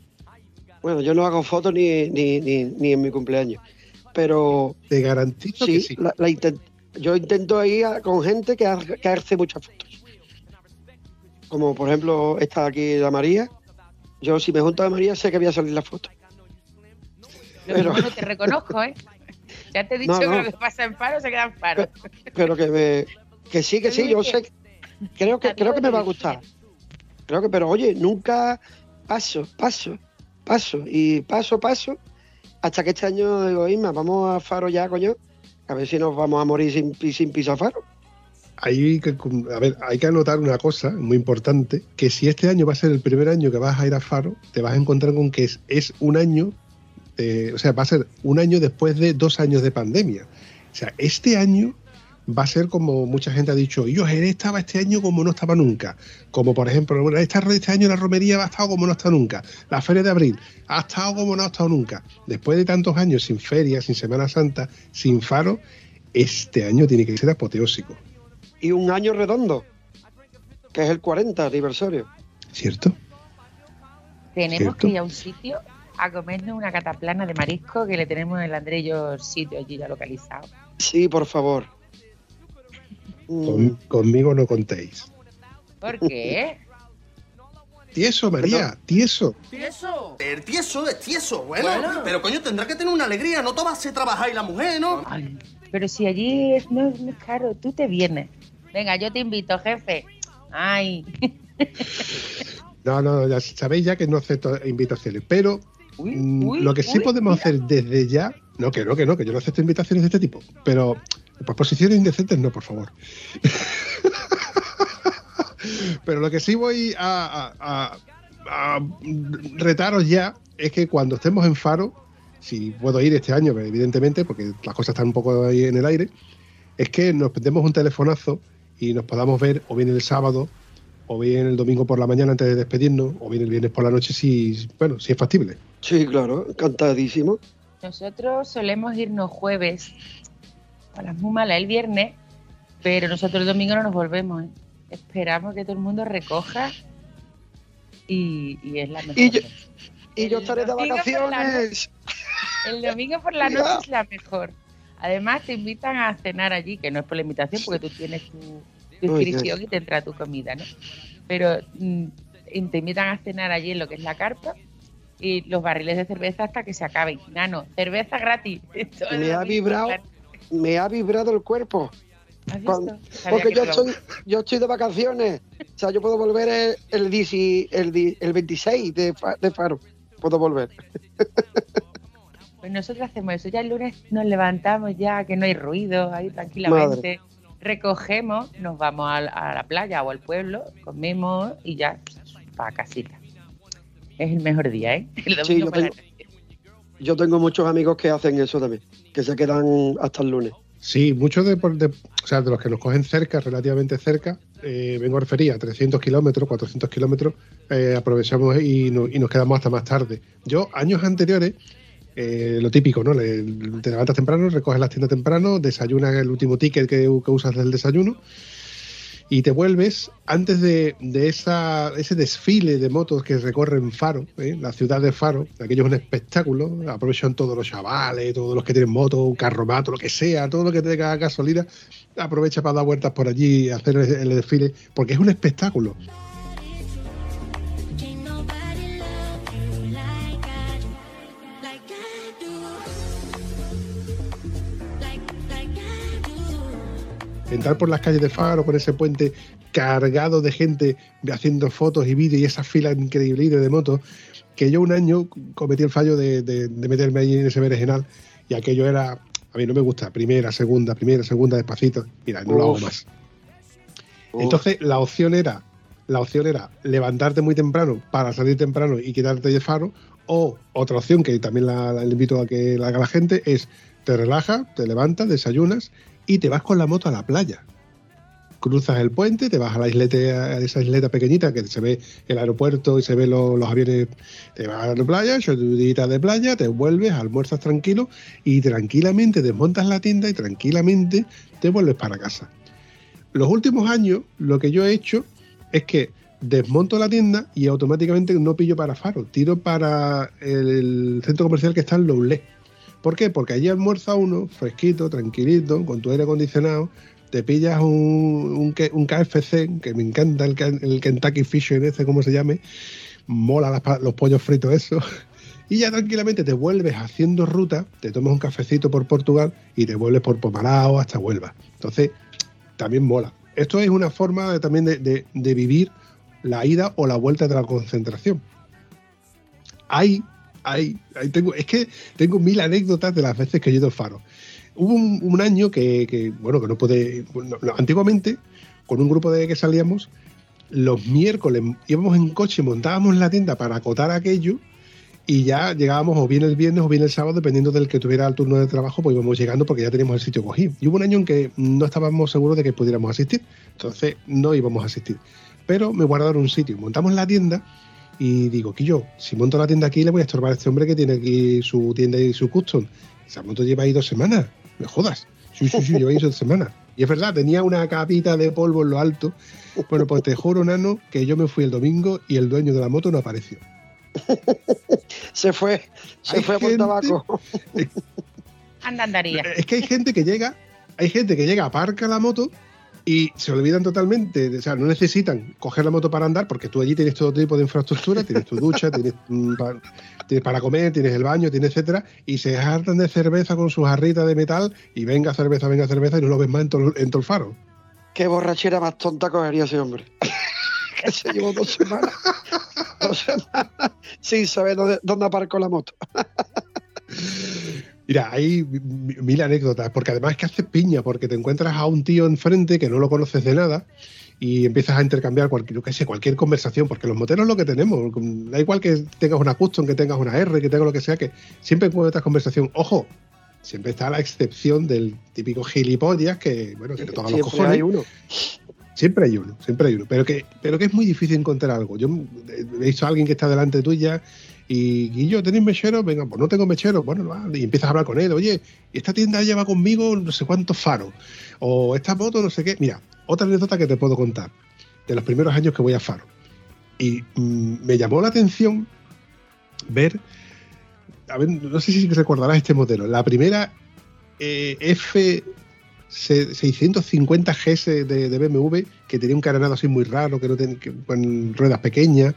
E: Bueno, yo no hago fotos ni, ni, ni, ni en mi cumpleaños. Pero
A: Te garantizo
E: sí,
A: que sí.
E: la- la intent- yo intento ir a- con gente que, ha- que hace muchas fotos. Como por ejemplo esta aquí, la María. Yo si me junto a María sé que voy a salir la foto. Pero-
B: no te reconozco, ¿eh? Ya te he dicho
E: No,
B: que lo que pasa en Faro se queda en Faro.
E: Pero que me, que sí, que sí, yo sé. Creo que, creo que me va a gustar. Creo que, pero oye, nunca paso, paso, paso y paso, paso, hasta que este año digo, Isma, vamos a Faro ya, coño, a ver si nos vamos a morir sin, sin pisar Faro.
A: Hay que, a ver, hay que anotar una cosa muy importante, que si este año va a ser el primer año que vas a ir a Faro, te vas a encontrar con que es, es un año, de- o sea, va a ser un año después de dos años de pandemia. O sea, este año va a ser como mucha gente ha dicho, yo Jerez estaba este año como no estaba nunca. Como por ejemplo, bueno, esta, este año la romería ha estado como no ha estado nunca. La feria de abril ha estado como no ha estado nunca. Después de tantos años sin feria, sin Semana Santa, sin Faro, este año tiene que ser apoteósico.
E: Y un año redondo, que es el 40 aniversario.
A: ¿Cierto?
B: Tenemos
A: ¿Cierto?
B: que ir a un sitio a comernos una cataplana de marisco que le tenemos en el André y yo sitio allí ya localizado.
E: Sí, por favor. Mm,
A: Con- conmigo no contéis.
B: ¿Por qué?
A: Tieso, María, tieso.
G: ¿Tieso?
H: El tieso es tieso, bueno, pero coño, tendrá que tener una alegría, no tomarse trabajar y la mujer, ¿no?
B: Ay, pero si allí es, no, es- no es caro, tú te vienes. Venga, yo te invito, jefe. Ay,
A: No, no, ya sabéis ya que no acepto invitaciones, pero
B: Uy,
A: mm,
B: uy,
A: lo que sí
B: uy,
A: podemos
B: mira.
A: hacer desde ya, no, que no, que no, que yo no acepto invitaciones de este tipo, pero pues posiciones indecentes no, por favor. pero lo que sí voy a, a- a- a retaros ya es que cuando estemos en Faro, si puedo ir este año, evidentemente, porque las cosas están un poco ahí en el aire, es que nos demos un telefonazo y nos podamos ver o bien el sábado o bien el domingo por la mañana antes de despedirnos, o bien el viernes por la noche si, bueno, si es factible.
E: Sí, claro, encantadísimo.
B: Nosotros solemos irnos jueves a las muy malas el viernes, pero nosotros el domingo no nos volvemos. ¿eh? Esperamos que todo el mundo recoja y, y es la mejor.
E: Y yo, y yo estaré de vacaciones.
B: El domingo por la noche es la mejor. Además te invitan a cenar allí, que no es por la invitación, porque tú tienes tu, inscripción y te entra tu comida, ¿no? Pero mm, te invitan a cenar allí en lo que es la carpa y los barriles de cerveza hasta que se acaben. Nano, cerveza gratis.
E: Me ha vibrado, me ha vibrado el cuerpo. Porque
B: que
E: yo estoy, yo estoy de vacaciones. O sea, yo puedo volver el, el, 10 el, el 26 de, de Faro. Puedo volver.
B: Pues nosotros hacemos eso. Ya el lunes nos levantamos ya, que no hay ruido, ahí tranquilamente. Recogemos, nos vamos a, la- a la playa o al pueblo, comemos y ya para casita. Es el mejor día, ¿eh? El
E: Sí, yo tengo, yo tengo muchos amigos que hacen eso también, que se quedan hasta el lunes.
A: Sí, muchos de, de- o sea, de los que nos cogen cerca, relativamente cerca, eh, vengo a referir a 300 kilómetros, 400 kilómetros, eh, aprovechamos y, no- y nos quedamos hasta más tarde. Yo, años anteriores, eh, lo típico, ¿no? Le- te levantas temprano, recoges las tiendas temprano, desayunas el último ticket que usas del desayuno y te vuelves antes de, de esa, ese desfile de motos que recorren Faro, ¿eh? la ciudad de Faro, aquello es un espectáculo, aprovechan todos los chavales, todos los que tienen moto, carromato, lo que sea, todo lo que tenga gasolina, aprovecha para dar vueltas por allí hacer el desfile, porque es un espectáculo. Entrar por las calles de Faro con ese puente cargado de gente haciendo fotos y vídeos y esa fila increíble de motos, que yo un año cometí el fallo de, de- de meterme ahí en ese berenjenal y aquello era, a mí no me gusta, primera, segunda, primera, segunda, despacito, mira, no lo hago más.
E: Uf.
A: Entonces la opción era, la opción era levantarte muy temprano para salir temprano y quedarte de Faro, o otra opción que también la, la invito a que la haga la gente es te relajas, te levantas, desayunas y te vas con la moto a la playa. Cruzas el puente, te vas a la isleta, a esa isleta pequeñita que se ve el aeropuerto y se ven los, aviones, te vas a la playa, echas tu día de playa, te vuelves, almuerzas tranquilo y tranquilamente desmontas la tienda y tranquilamente te vuelves para casa. Los últimos años lo que yo he hecho es que desmonto la tienda y automáticamente no pillo para Faro, tiro para el centro comercial que está en Loulé. ¿Por qué? Porque allí almuerza uno fresquito, tranquilito, con tu aire acondicionado, te pillas un, un, KFC, que me encanta el, Kentucky Fisher ese, como se llame, mola los pollos fritos eso, y ya tranquilamente te vuelves haciendo ruta, te tomas un cafecito por Portugal y te vuelves por Pomarao hasta Huelva. Entonces, también mola. Esto es una forma también de, de- de vivir la ida o la vuelta de la concentración. Hay, hay, hay- tengo, es que tengo mil anécdotas de las veces que he ido a Faro. Hubo un, año que, bueno, que no no, antiguamente, con un grupo de que salíamos, los miércoles íbamos en coche, montábamos la tienda para acotar aquello y ya llegábamos o bien el viernes o bien el sábado, dependiendo del que tuviera el turno de trabajo, pues íbamos llegando porque ya teníamos el sitio cogido. Y hubo un año en que no estábamos seguros de que pudiéramos asistir, entonces no íbamos a asistir. Pero me guardaron un sitio, montamos la tienda y digo, que yo, si monto la tienda aquí, le voy a estorbar a este hombre que tiene aquí su tienda y su custom. Esa moto lleva ahí dos semanas, me jodas. Sí, sí, sí, lleva ahí dos semanas. Y es verdad, tenía una capita de polvo en lo alto. Bueno, pues te juro, Nano, que yo me fui el domingo y el dueño de la moto no apareció.
E: Se fue, se
A: Hay
E: fue por tabaco.
B: Anda, andaría.
A: Es que hay gente que llega, hay gente que llega, aparca la moto y se olvidan totalmente, o sea, no necesitan coger la moto para andar porque tú allí tienes todo tipo de infraestructura, tienes tu ducha, tienes, mm, tienes para comer, tienes el baño, tienes etcétera, y se hartan de cerveza con sus jarritas de metal y venga cerveza, venga cerveza y no lo ves más en todo, en todo el faro.
E: Qué borrachera más tonta cogería ese hombre. que se llevó dos semanas, dos semanas sin saber dónde, dónde aparcó la moto.
A: Mira, hay mi- mil anécdotas, porque además es que haces piña, porque te encuentras a un tío enfrente que no lo conoces de nada y empiezas a intercambiar cualquier, yo qué sé, cualquier conversación, porque los moteros es lo que tenemos, da igual que tengas una custom, que tengas una R, que tengas lo que sea, que siempre encuentras conversación. Ojo, siempre está la excepción del típico gilipollas que, bueno, que no toca los
E: Siempre
A: cojones.
E: hay uno.
A: Siempre hay uno, siempre hay uno. Pero que, pero que es muy difícil encontrar algo. Yo he visto a alguien que está delante tuya y, yo, ¿tenéis mechero? Venga, pues no tengo mechero. Bueno. Y empiezas a hablar con él. Oye, esta tienda lleva conmigo no sé cuántos faros. O esta moto, no sé qué. Mira, otra anécdota que te puedo contar. De los primeros años que voy a Faro. Y mm, me llamó la atención ver. A ver, no sé si recordarás este modelo. La primera eh, F. 650 GS de, de, BMW que tenía un carenado así muy raro, que no tenía que, con ruedas pequeñas,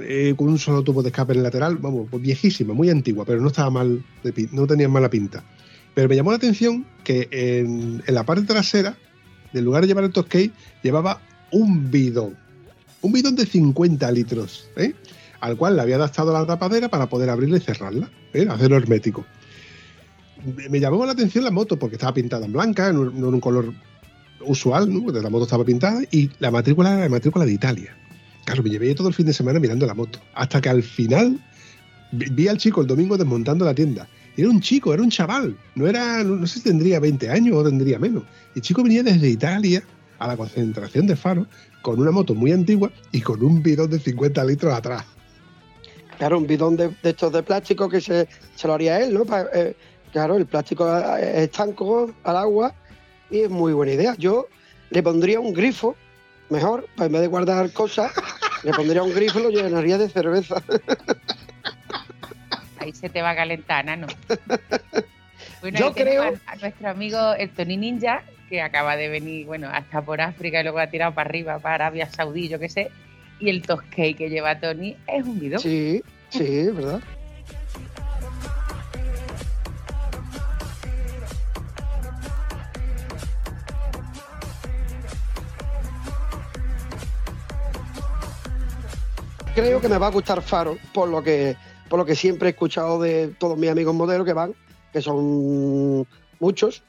A: eh, con un solo tubo de escape en el lateral, vamos, pues viejísima, muy antigua, pero no estaba mal, de, no tenía mala pinta. Pero me llamó la atención que en, la parte trasera, en lugar de llevar el Toscade, llevaba un bidón, un bidón de 50 litros, ¿eh? al cual le había adaptado la tapadera para poder abrirla y cerrarla, ¿eh? hacerlo hermético me llamó la atención la moto porque estaba pintada en blanca, no, en un color usual, ¿no? La moto estaba pintada y la matrícula era la matrícula de Italia. Claro, me llevé todo el fin de semana mirando la moto. Hasta que al final vi, al chico el domingo desmontando la tienda. Era un chico, era un chaval. No era, no, sé si tendría 20 años o tendría menos. El chico venía desde Italia a la concentración de Faro con una moto muy antigua y con un bidón de 50 litros atrás.
E: Claro, un bidón de, estos de plástico que se, se, lo haría él, ¿no? Eh, Claro, el plástico es estanco al agua y es muy buena idea. Yo le pondría un grifo, mejor, para en vez de guardar cosas, le pondría un grifo y lo llenaría de cerveza.
B: Ahí se te va a calentar, ¿no? Bueno,
E: Yo creo...
B: A, a, nuestro amigo el Tony Ninja, que acaba de venir, bueno, hasta por África y luego ha tirado para arriba, para Arabia Saudí, yo qué sé. Y el Toscay que lleva Tony es un bidón.
E: Sí, sí, ¿verdad? Creo que me va a gustar Faro, por lo que, por lo que siempre he escuchado de todos mis amigos modelos que van, que son muchos,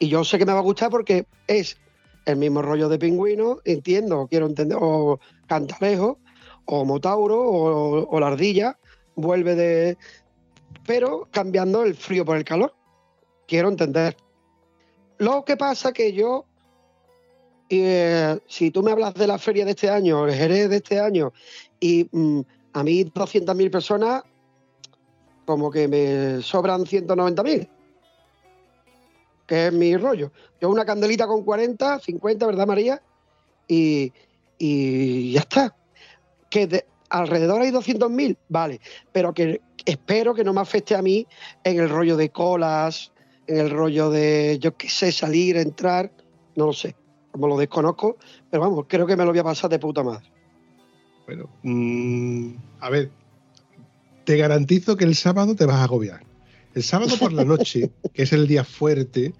E: y yo sé que me va a gustar porque es el mismo rollo de pingüino, entiendo, quiero entender, o cantalejo, o motauro, o, o la ardilla, vuelve de... pero cambiando el frío por el calor, quiero entender. Lo que pasa que yo eh, si tú me hablas de la feria de este año, el Jerez de este año, y mm, a mí 200.000 personas, como que me sobran 190.000, que es mi rollo. Yo una candelita con 40, 50, ¿verdad, María? Y, y ya está. Que de, alrededor hay 200.000, vale, pero que espero que no me afecte a mí en el rollo de colas, en el rollo de, yo qué sé, salir, entrar, no lo sé como lo desconozco, pero vamos, creo que me lo voy a pasar de puta madre.
A: Bueno, mmm, a ver, te garantizo que el sábado te vas a agobiar. El sábado por la noche, que es el día fuerte,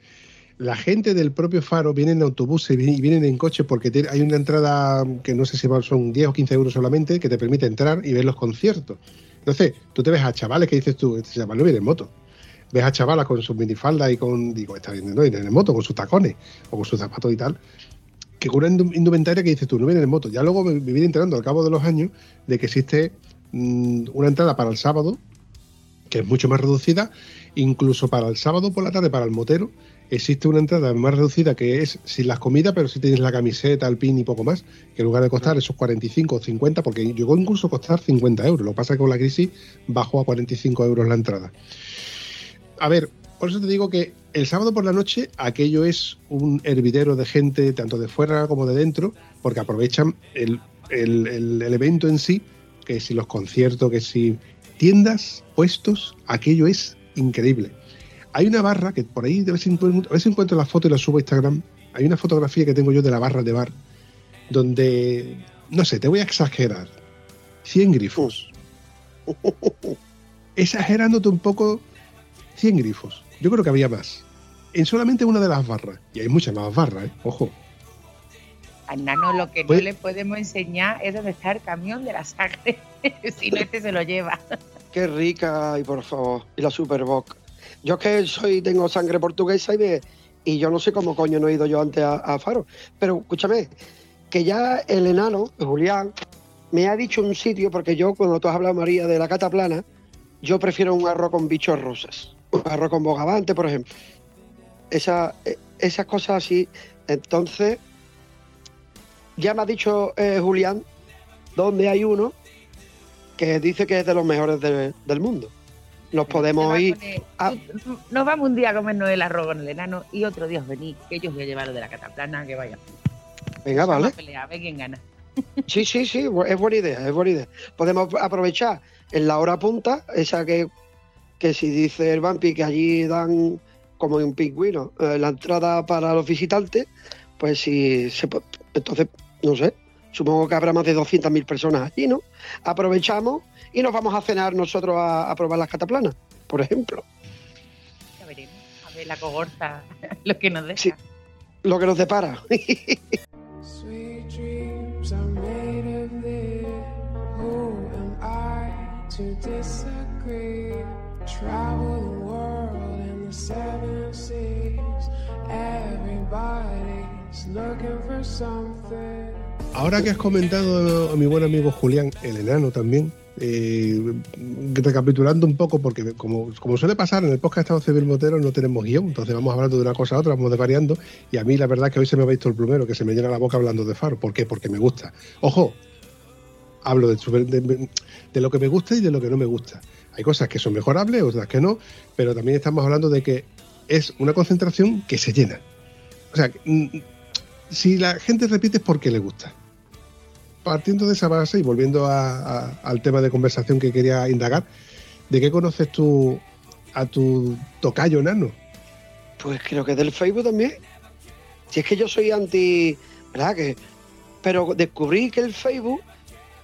A: la gente del propio Faro viene en autobuses y vienen en coche porque hay una entrada que no sé si son 10 o 15 euros solamente que te permite entrar y ver los conciertos. Entonces, tú te ves a chavales que dices tú, este chaval no viene en moto ves a chavalas con sus minifaldas y con, digo, está viendo, no, en moto, con sus tacones o con sus zapatos y tal, que con una indumentaria que dices tú, no viene en moto. Ya luego me, me viene enterando al cabo de los años de que existe mmm, una entrada para el sábado, que es mucho más reducida, incluso para el sábado por la tarde, para el motero, existe una entrada más reducida que es sin las comidas, pero si sí tienes la camiseta, el pin y poco más, que en lugar de costar esos 45 o 50, porque llegó incluso a costar 50 euros. Lo que pasa es que con la crisis bajó a 45 euros la entrada a ver, por eso te digo que el sábado por la noche aquello es un hervidero de gente, tanto de fuera como de dentro, porque aprovechan el, el, el, el evento en sí, que si los conciertos, que si tiendas, puestos, aquello es increíble. Hay una barra que por ahí, a ver si encuentro, a ver si encuentro la foto y la subo a Instagram. Hay una fotografía que tengo yo de la barra de bar, donde, no sé, te voy a exagerar, 100 grifos. Exagerándote un poco 100 grifos. Yo creo que había más. En solamente una de las barras. Y hay muchas más barras, ¿eh? Ojo.
B: Al nano lo que pues... no le podemos enseñar es dónde está el camión de la sangre. si no, este se lo lleva.
E: Qué rica, y por favor. Y la Superboc. Yo es que soy, tengo sangre portuguesa y, me, y yo no sé cómo coño no he ido yo antes a, a Faro. Pero escúchame, que ya el enano, Julián, me ha dicho un sitio, porque yo cuando tú has hablado, María, de la cata plana, yo prefiero un arroz con bichos rosas arroz con bogavante, por ejemplo. Esa, esas cosas así. Entonces, ya me ha dicho eh, Julián donde hay uno que dice que es de los mejores de- del mundo. Nos podemos ir. a-
B: Nos vamos un día a comernos el arroz con el enano y otro día os venís, que yo os voy a llevar lo de la cataplana, que vaya.
E: Venga, vale.
B: a pelear, a ver quién gana.
E: Sí, sí, sí, es buena idea, es buena idea. Podemos aprovechar en la hora punta, esa que, que si dice el vampi que allí dan como un pingüino eh, la entrada para los visitantes, pues si se entonces, no sé, supongo que habrá más de 200.000 personas allí, ¿no? Aprovechamos y nos vamos a cenar nosotros a, a probar las cataplanas, por ejemplo.
B: Ya veremos. A ver la cogorza, lo que nos deja.
E: Sí. Lo que nos depara.
I: Sweet Travel the world the seven seas. Everybody's looking for something.
A: Ahora que has comentado a mi buen amigo Julián, el enano también, eh, recapitulando un poco, porque como, como suele pasar en el podcast Estado Civil Motero no tenemos guion, entonces vamos hablando de una cosa a otra, vamos desvariando, y a mí la verdad que hoy se me ha visto el plumero, que se me llena la boca hablando de Faro. ¿Por qué? Porque me gusta. Ojo, hablo de, de- de lo que me gusta y de lo que no me gusta. Hay cosas que son mejorables, otras que no, pero también estamos hablando de que es una concentración que se llena. O sea, mm, si la gente repite es porque le gusta. Partiendo de esa base y volviendo al tema de conversación que quería indagar, ¿de qué conoces tú a tu tocayo nano?
E: Pues creo que del Facebook también. Si es que yo soy anti, ¿verdad? Que, pero descubrí que el Facebook,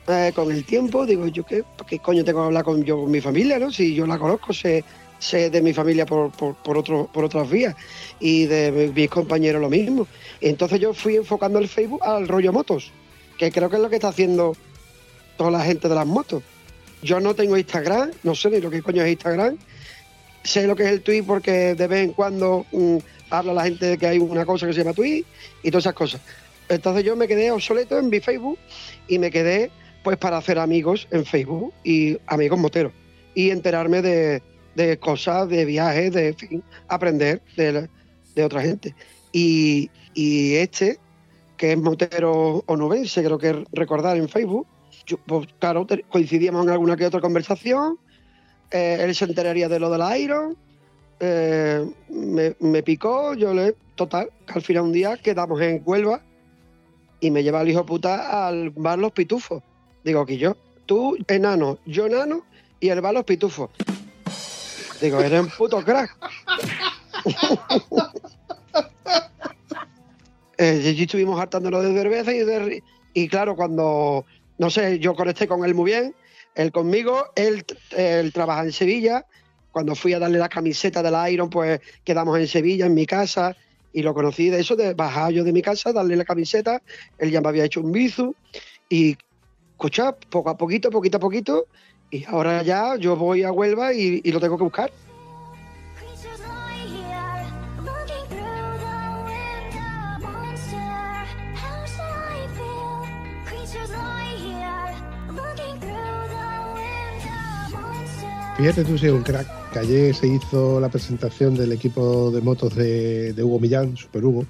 E: eh, con el tiempo, digo, yo qué, qué coño tengo que hablar con yo con mi familia, ¿no? Si yo la conozco, sé, sé de mi familia por, por, por, otro, por otras vías y de mi- mis compañeros lo mismo. Entonces yo fui enfocando el Facebook al rollo motos, que creo que es lo que está haciendo toda la gente de las motos. Yo no tengo Instagram, no sé ni lo que coño es Instagram, sé lo que es el tweet porque de vez en cuando mm, habla la gente de que hay una cosa que se llama tweet y todas esas cosas. Entonces yo me quedé obsoleto en mi Facebook y me quedé pues para hacer amigos en Facebook y amigos moteros y enterarme de, de cosas, de viajes, de fin, aprender de, de otra gente. Y, y este, que es motero onubense, creo que recordar en Facebook, yo, pues, claro, coincidíamos en alguna que otra conversación, eh, él se enteraría de lo del Iron, eh, me, me picó, yo le. Total, que al final un día quedamos en Huelva y me lleva el hijo puta al bar Los Pitufos. Digo, que yo, tú enano, yo enano y el Los Pitufos. Digo, eres un puto crack. Eh, y estuvimos hartándonos de cerveza y de claro, cuando, no sé, yo conecté con él muy bien, él conmigo, él, él trabaja en Sevilla, cuando fui a darle la camiseta del Iron, pues quedamos en Sevilla, en mi casa, y lo conocí de eso, de bajar yo de mi casa, darle la camiseta, él ya me había hecho un bizu, y escucha, poco a poquito, poquito a poquito, y ahora ya yo voy a Huelva y, lo tengo que buscar.
A: Fíjate tú es un crack, que ayer se hizo la presentación del equipo de motos de Hugo Millán, Super Hugo,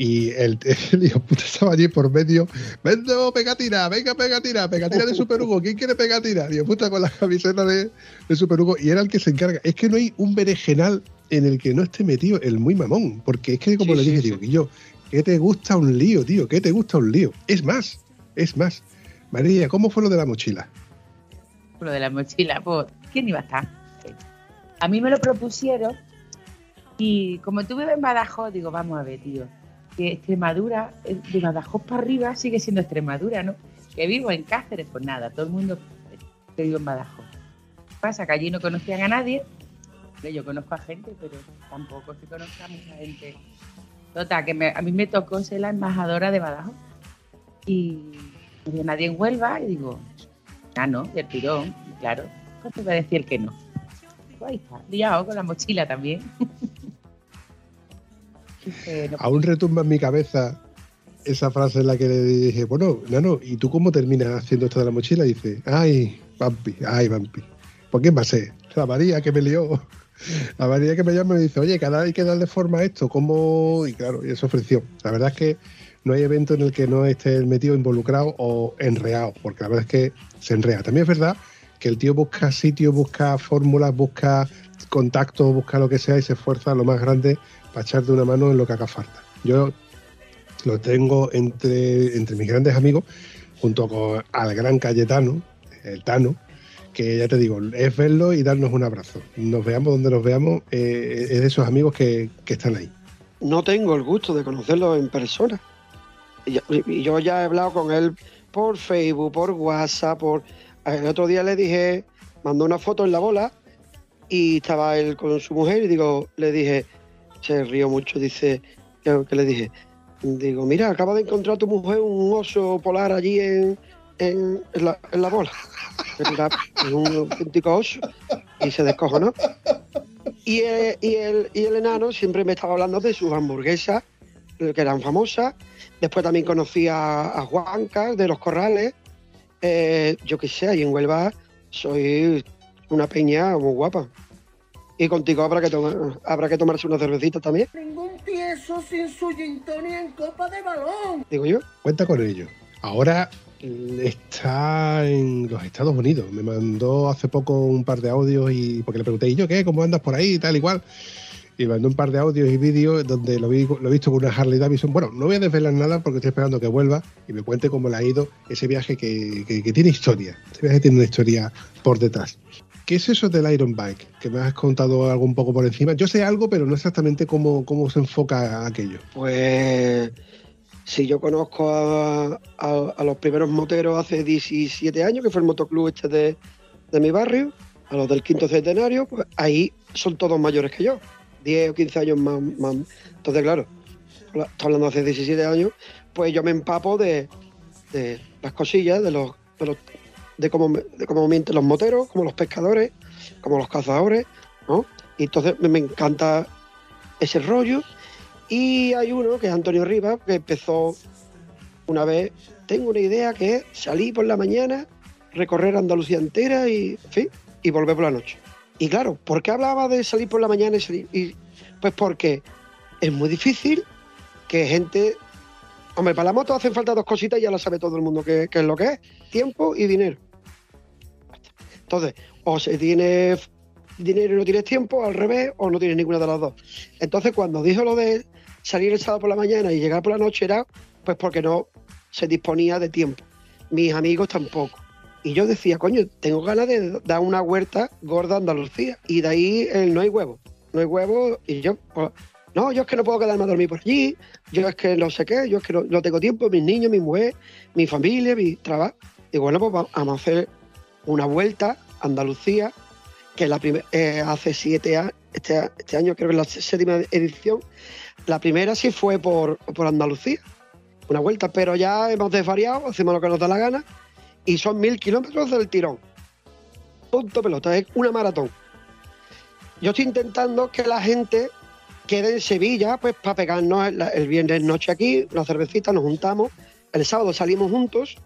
A: y el, el hijo puta estaba allí por medio, vendo pegatina, venga pegatina, pegatina de Super Hugo, ¿quién quiere pegatina? El puta con la camiseta de, de Super Hugo, y era el que se encarga. Es que no hay un berenjenal en el que no esté metido el muy mamón, porque es que como
E: Sí,
A: le dije,
E: sí.
A: digo, que yo, ¿qué te gusta un lío, tío? ¿Qué te gusta un lío? Es más, es más. María, ¿cómo fue lo de la mochila?
B: Lo de la mochila, pues, ¿quién iba a estar? A mí me lo propusieron y como tú vives en Badajoz, digo, vamos a ver, tío, que Extremadura, eh, de Badajoz para arriba sigue siendo Extremadura, ¿no? Que vivo en Cáceres, pues nada, todo el mundo que vivo en Badajoz. Pasa que allí no conocían a nadie, yo conozco a gente, pero tampoco se conozca a mucha gente. Total, que a mí me tocó ser la embajadora de Badajoz. Y no había nadie en Huelva y digo, ah, no, del tirón, claro. ¿Cómo te va a decir que no? Pues ahí está, liado con la mochila también. No,
A: Aún retumba en mi cabeza esa frase en la que le dije, bueno, Nano, ¿y tú cómo terminas haciendo esto de la mochila? Y dice, ay, Vampi, ay, Vampi. ¿Por a ser? La María que me lió. La María que me llama me dice, oye, cada hay que darle forma a esto, ¿cómo? Y claro, y eso ofreció. La verdad es que no hay evento en el que no esté metido, involucrado o enreado, porque la verdad es que se enrea. También es verdad que el tío busca sitios, busca fórmulas, busca contactos, busca lo que sea y se esfuerza lo más grande para echarte una mano en lo que haga falta. Yo lo tengo entre, entre mis grandes amigos, junto con al gran Cayetano, el Tano, que ya te digo, es verlo y darnos un abrazo. Nos veamos donde nos veamos, eh, es de esos amigos que, que están ahí.
E: No tengo el gusto de conocerlo en persona. Yo, yo ya he hablado con él por Facebook, por WhatsApp, por... El otro día le dije, mandó una foto en la bola y estaba él con su mujer y digo, le dije, se rió mucho, dice, que le dije, digo, mira, acaba de encontrar tu mujer un oso polar allí en, en, la, en la bola. Era un auténtico oso y se descojonó. Y, eh, y, el, y el enano siempre me estaba hablando de sus hamburguesas, que eran famosas. Después también conocí a, a Juanca de los Corrales. Eh, yo qué sé, ahí en Huelva soy una peña muy guapa. Y contigo habrá que, tomar, habrá que tomarse una cervecita también,
J: Ningún tieso sin su en copa de balón.
E: digo yo.
A: Cuenta con ello. Ahora está en los Estados Unidos. Me mandó hace poco un par de audios y porque le pregunté, ¿y yo qué? ¿Cómo andas por ahí? Tal igual. Y mandó un par de audios y vídeos donde lo, vi, lo he visto con una Harley Davidson. Bueno, no voy a desvelar nada porque estoy esperando que vuelva y me cuente cómo le ha ido ese viaje que, que- que tiene historia. Ese viaje tiene una historia por detrás. ¿Qué es eso del Iron Bike? Que me has contado algo un poco por encima. Yo sé algo, pero no exactamente cómo, cómo se enfoca aquello.
E: Pues si yo conozco a, los primeros moteros hace 17 años, que fue el motoclub este de, mi barrio, a los del quinto centenario, pues ahí son todos mayores que yo, 10 o 15 años más. Entonces, claro, la- estoy hablando hace 17 años, pues yo me empapo de, las cosillas, de los de cómo, de cómo mienten los moteros, como los pescadores, como los cazadores, ¿no? Y entonces me, me encanta ese rollo. Y hay uno que es Antonio Rivas, que empezó una vez, tengo una idea que es salir por la mañana, recorrer Andalucía entera y, en fin, y volver por la noche. Y claro, ¿por qué hablaba de salir por la mañana y salir? Pues porque es muy difícil que gente... Hombre, para la moto hacen falta dos cositas y ya lo sabe todo el mundo que, que es lo que es. Tiempo y dinero. Entonces, o se tiene dinero y no tienes tiempo, al revés, o no tienes ninguna de las dos. Entonces, cuando dijo lo de salir el sábado por la mañana y llegar por la noche, era pues porque no se disponía de tiempo. Mis amigos tampoco. Y yo decía, coño, tengo ganas de dar una huerta gorda a Andalucía. Y de ahí el no hay huevo. No hay huevo. Y yo, pues, no, yo es que no puedo quedarme a dormir por allí. Yo es que no sé qué. Yo es que no, no tengo tiempo. Mis niños, mi mujer, mi familia, mi trabajo. Y bueno, pues va- vamos a hacer una vuelta a Andalucía, que eh, hace siete años, este, este año creo que es la séptima edición. La primera sí fue por, por Andalucía, una vuelta, pero ya hemos desvariado, hacemos lo que nos da la gana y son mil kilómetros del tirón. Punto pelota, es una maratón. Yo estoy intentando que la gente quede en Sevilla, pues para pegarnos el, el viernes noche aquí, una cervecita, nos juntamos, el sábado salimos juntos,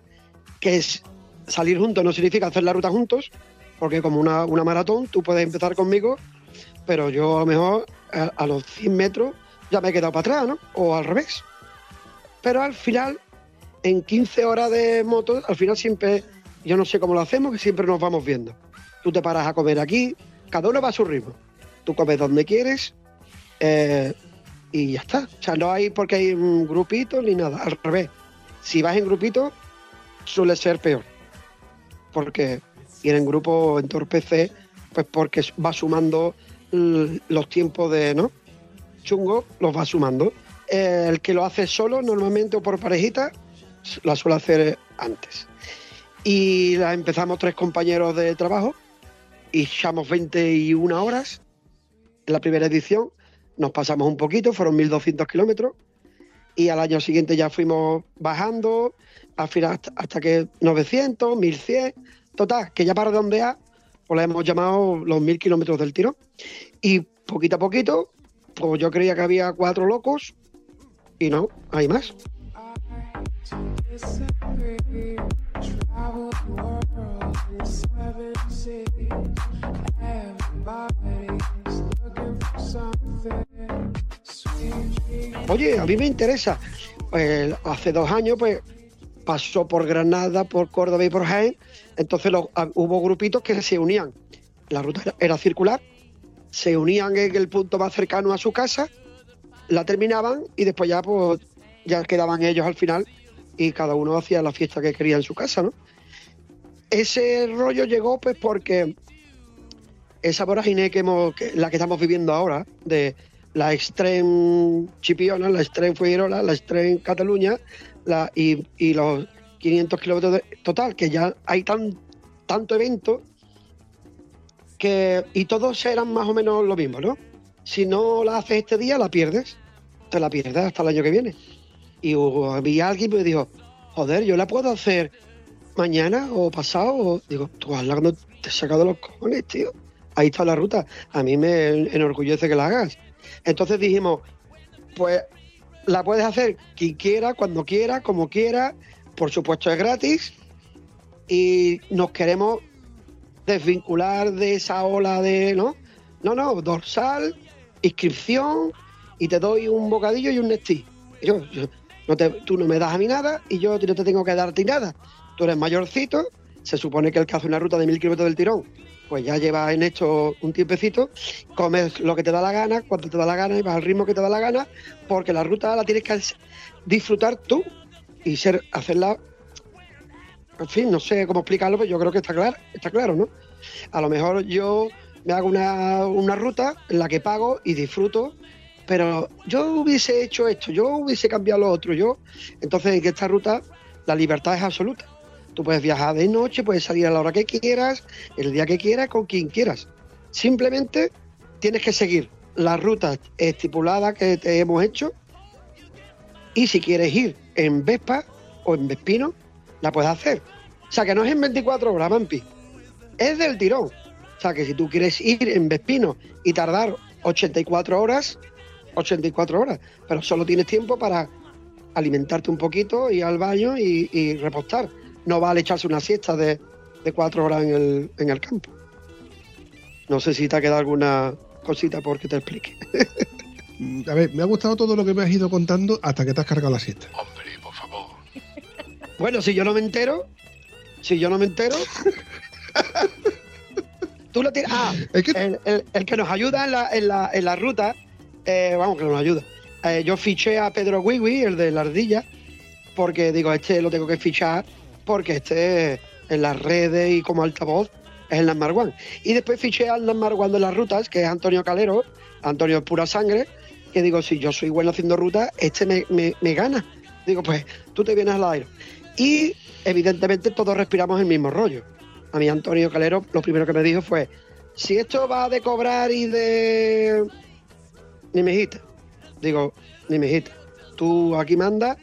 E: que es salir juntos no significa hacer la ruta juntos, porque como una, una maratón, tú puedes empezar conmigo, pero yo a lo mejor a, los 100 metros ya me he quedado para atrás, ¿no? O al revés. Pero al final, en 15 horas de moto, al final siempre, yo no sé cómo lo hacemos, que siempre nos vamos viendo. Tú te paras a comer aquí, cada uno va a su ritmo. Tú comes donde quieres eh, y ya está. O sea, no hay porque hay un grupito ni nada, al revés. Si vas en grupito, suele ser peor. Porque ir en grupo entorpece, pues porque va sumando los tiempos de, ¿no? Chungo, los va sumando. Eh, el que lo hace solo, normalmente o por parejita, la suele hacer antes. Y la empezamos tres compañeros de trabajo y echamos 21 horas en la primera edición. Nos pasamos un poquito, fueron 1.200 kilómetros. Y al año siguiente ya fuimos bajando, al final hasta, que 900, 1100, total, que ya para redondear, pues le hemos llamado los 1.000 kilómetros del tiro. Y poquito a poquito, pues yo creía que había cuatro locos y no, hay más. Oye, a mí me interesa. pues, hace dos años, pues pasó por Granada, por Córdoba y por Jaén. Entonces ah, hubo grupitos que se unían. La ruta era, circular, se unían en el punto más cercano a su casa, la terminaban y después ya pues ya quedaban ellos al final y cada uno hacía la fiesta que quería en su casa, ¿no? Ese rollo llegó pues porque esa vorágine que hemos, que- la que estamos viviendo ahora, de la Extreme Chipiona, la Extreme Fuerola, la Extreme Cataluña la, y, los 500 kilómetros de- total, que ya hay tan, tanto evento que, y todos eran más o menos lo mismo, ¿no? Si no la haces este día, la pierdes, te la pierdes hasta el año que viene. Y había alguien que me dijo, joder, yo la puedo hacer mañana o pasado. O, digo, tú hazla cuando te sacas de los cojones, tío. Ahí está la ruta. A mí me enorgullece que la hagas. Entonces dijimos, pues la puedes hacer quien quiera, cuando quiera, como quiera. Por supuesto es gratis. Y nos queremos desvincular de esa ola de, ¿no? No, no, dorsal, inscripción y te doy un bocadillo y un Nestí. Yo, yo- no te- tú no me das a mí nada y yo no te tengo que darte nada. Tú eres mayorcito, se supone que el que hace una ruta de mil kilómetros del tirón, pues ya lleva en esto un tiempecito, comes lo que te da la gana, cuando te da la gana y vas al ritmo que te da la gana, porque la ruta la tienes que disfrutar tú y ser, hacerla, en fin, no sé cómo explicarlo, pero yo creo que está claro, está claro, ¿no? A lo mejor yo me hago una, una ruta en la que pago y disfruto, pero yo hubiese hecho esto, yo hubiese cambiado lo otro, yo. Entonces, en esta ruta la libertad es absoluta. Tú puedes viajar de noche, puedes salir a la hora que quieras, el día que quieras, con quien quieras. Simplemente tienes que seguir la ruta estipulada que te hemos hecho y si quieres ir en Vespa o en Vespino, la puedes hacer. O sea, que no es en 24 horas, Mampi. Es del tirón. O sea, que si tú quieres ir en Vespino y tardar 84 horas, 84 horas, pero solo tienes tiempo para alimentarte un poquito, ir al baño y repostar. No vale echarse una siesta de, de cuatro horas en el, en el campo. No sé si te ha quedado alguna cosita por que te explique.
A: A ver, me ha gustado todo lo que me has ido contando hasta que te has cargado la siesta.
E: Bueno, si yo no me entero, si yo no me entero, tú lo tienes. Ah, el, el- el que nos ayuda en la, en la, en la ruta, eh, vamos, que nos ayuda. Eh, yo fiché a Pedro Wiwi, el de la ardilla, porque digo, este lo tengo que fichar, porque este en las redes y como altavoz es el number one. Y después fiché al number one de las rutas, que es Antonio Calero, Antonio es pura sangre, que digo, si yo soy bueno haciendo rutas, este me, me- me gana. Digo, pues tú te vienes al aire. Y evidentemente todos respiramos el mismo rollo. A mí Antonio Calero lo primero que me dijo fue, si esto va de cobrar y de... Ni mejita. Digo, ni mejita. Tú aquí mandas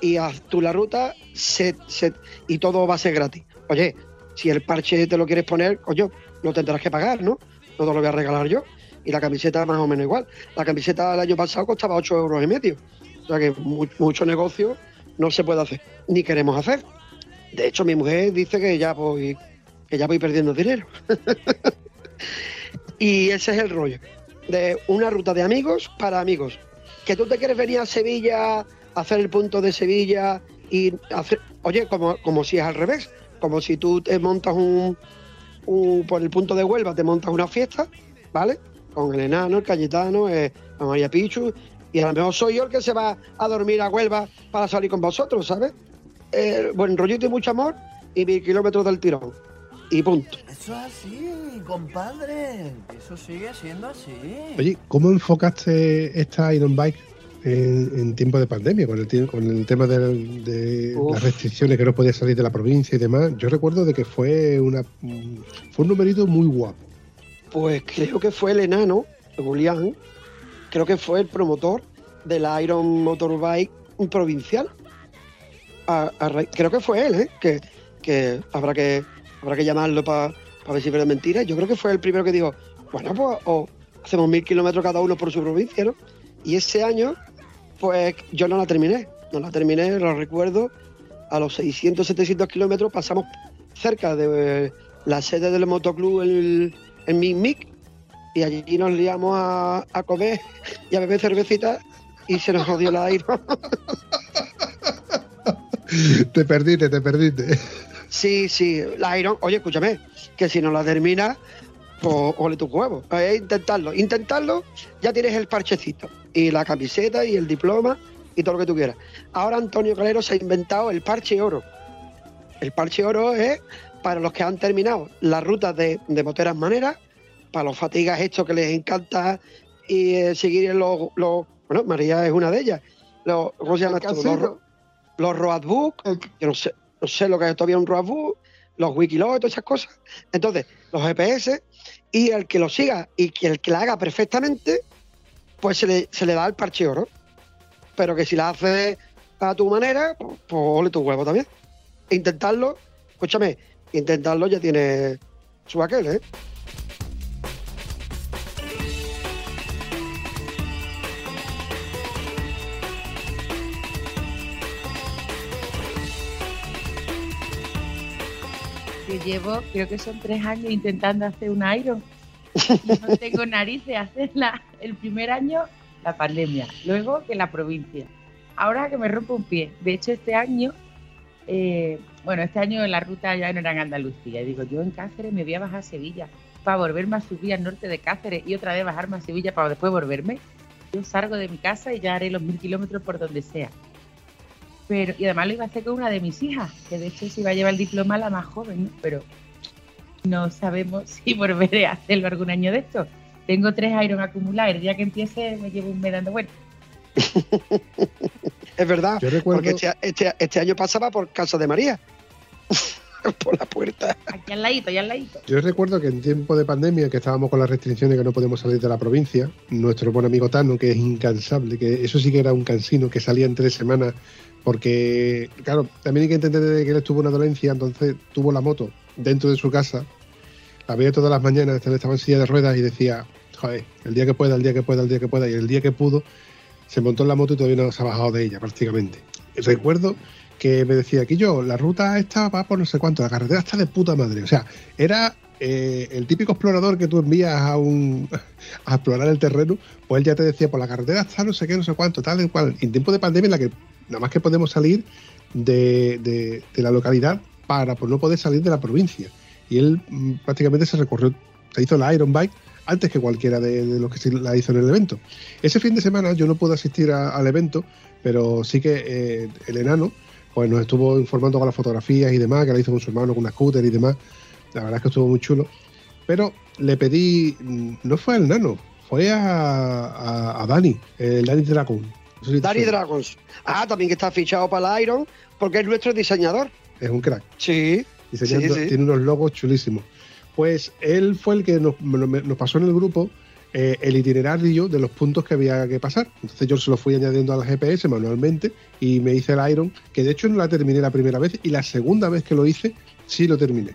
E: y haz tú la ruta se- se- y todo va a ser gratis. Oye, si el parche te lo quieres poner, coño, lo tendrás que pagar, ¿no? No te lo voy a regalar yo. Y la camiseta más o menos igual. La camiseta del año pasado costaba 8 euros y medio. O sea que mu- mucho negocio no se puede hacer, ni queremos hacer. De hecho, mi mujer dice que ya voy, que ya voy perdiendo dinero. y ese es el rollo. De una ruta de amigos para amigos. Que tú te quieres venir a Sevilla, hacer el punto de Sevilla y hacer. Oye, como, como si es al revés. Como si tú te montas un, un- Por el punto de Huelva te montas una fiesta, ¿vale? Con el enano, el Cayetano, eh, la María Pichu. Y a lo mejor soy yo el que se va a dormir a Huelva para salir con vosotros, ¿sabes? Eh, buen rollito y mucho amor y mil kilómetros del tirón. Y punto.
G: Eso es así, compadre. Eso sigue siendo así.
A: Oye, ¿cómo enfocaste esta Iron Bike en, en tiempo de pandemia, con el, con el tema de, las restricciones que no podía salir de la provincia y demás? Yo recuerdo de que fue una fue un numerito muy guapo.
E: Pues creo que fue el enano, Julián, creo que fue el promotor de la Iron Motorbike provincial. A- a ra- creo que fue él, ¿eh? Que, que habrá que habrá que llamarlo para ver si es mentira. Yo creo que fue el primero que dijo, bueno, pues o hacemos mil kilómetros cada uno por su provincia, ¿no? Y ese año, pues yo no la terminé, no la terminé, lo recuerdo, a los 600, 700 kilómetros pasamos cerca de eh, la sede del motoclub en, en Mic y allí nos liamos a, a comer y a beber cervecita y se nos jodió la aire.
A: Te perdiste, te perdiste.
E: Sí, sí, la Iron, oye, escúchame, que si no la terminas, pues ole tus huevos. Intentarlo, intentarlo, ya tienes el parchecito, y la camiseta, y el diploma, y todo lo que tú quieras. Ahora Antonio Calero se ha inventado el parche oro. El parche oro es para los que han terminado las rutas de, de moteras maneras, para los fatigas estos que les encanta y eh, seguir en los, los- Bueno, María es una de ellas. Los, ¿Cómo se llama esto? Los, ro- los roadbook, yo no sé, no sé lo que es todavía un roadbook, los wikilogs y todas esas cosas. Entonces, los GPS y el que lo siga y que el que la haga perfectamente, pues se le, se le da el parche oro. Pero que si la haces a tu manera, pues, pues ole tu huevo también. Intentarlo, escúchame, intentarlo ya tiene su aquel, ¿eh?
B: Llevo, creo que son tres años intentando hacer un Iron. No tengo narices de hacerla. El primer año, la pandemia. Luego, que la provincia. Ahora que me rompo un pie. De hecho, este año, eh, bueno, este año la ruta ya no era en Andalucía. Y digo, yo en Cáceres me voy a bajar a Sevilla para volverme a subir al norte de Cáceres y otra vez bajarme a Sevilla para después volverme. Yo salgo de mi casa y ya haré los mil kilómetros por donde sea. Pero, y además lo iba a hacer con una de mis hijas, que de hecho se iba a llevar el diploma la más joven, ¿no? pero no sabemos si volveré a hacerlo algún año de esto. Tengo tres Iron acumulados, el día que empiece me llevo un mes dando vueltas.
E: Es verdad,
A: Yo recuerdo-
E: porque este, este- este año pasaba por casa de María. por la puerta.
B: Aquí al ladito, ya al ladito.
A: Yo recuerdo que en tiempo de pandemia, que estábamos con las restricciones que no podemos salir de la provincia, nuestro buen amigo Tano, que es incansable, que eso sí que era un cansino, que salía en tres semanas, porque, claro, también hay que entender de que él estuvo una dolencia, entonces tuvo la moto dentro de su casa, la veía todas las mañanas, estaba en silla de ruedas y decía, joder, el día que pueda, el día que pueda, el día que pueda, y el día que pudo, se montó en la moto y todavía no se ha bajado de ella prácticamente. Recuerdo que me decía aquí yo, la ruta esta va por no sé cuánto, la carretera está de puta madre. O sea, era eh, el típico explorador que tú envías a un a explorar el terreno, pues él ya te decía, por la carretera está no sé qué, no sé cuánto, tal y cual. En tiempo de pandemia en la que nada más que podemos salir de, de- la localidad para pues, no poder salir de la provincia. Y él mm, prácticamente se recorrió, se hizo la Iron Bike antes que cualquiera de, los que se la hizo en el evento. Ese fin de semana yo no pude asistir al evento, pero sí que eh, el enano pues nos estuvo informando con las fotografías y demás, que la hizo con su hermano, con una scooter y demás. La verdad es que estuvo muy chulo. Pero le pedí, mm, no fue al nano, fue a, a- a Dani, el Dani Dragon. Suena.
E: Dragons. Ah, también que está fichado para la Iron, porque es nuestro diseñador.
A: Es un crack.
E: Sí.
A: diseñando,
E: Sí, sí.
A: tiene unos logos chulísimos. Pues él fue el que nos, pasó en el grupo eh, el itinerario de los puntos que había que pasar. Entonces yo se lo fui añadiendo a la GPS manualmente y me hice el Iron, que de hecho no la terminé la primera vez y la segunda vez que lo hice sí lo terminé.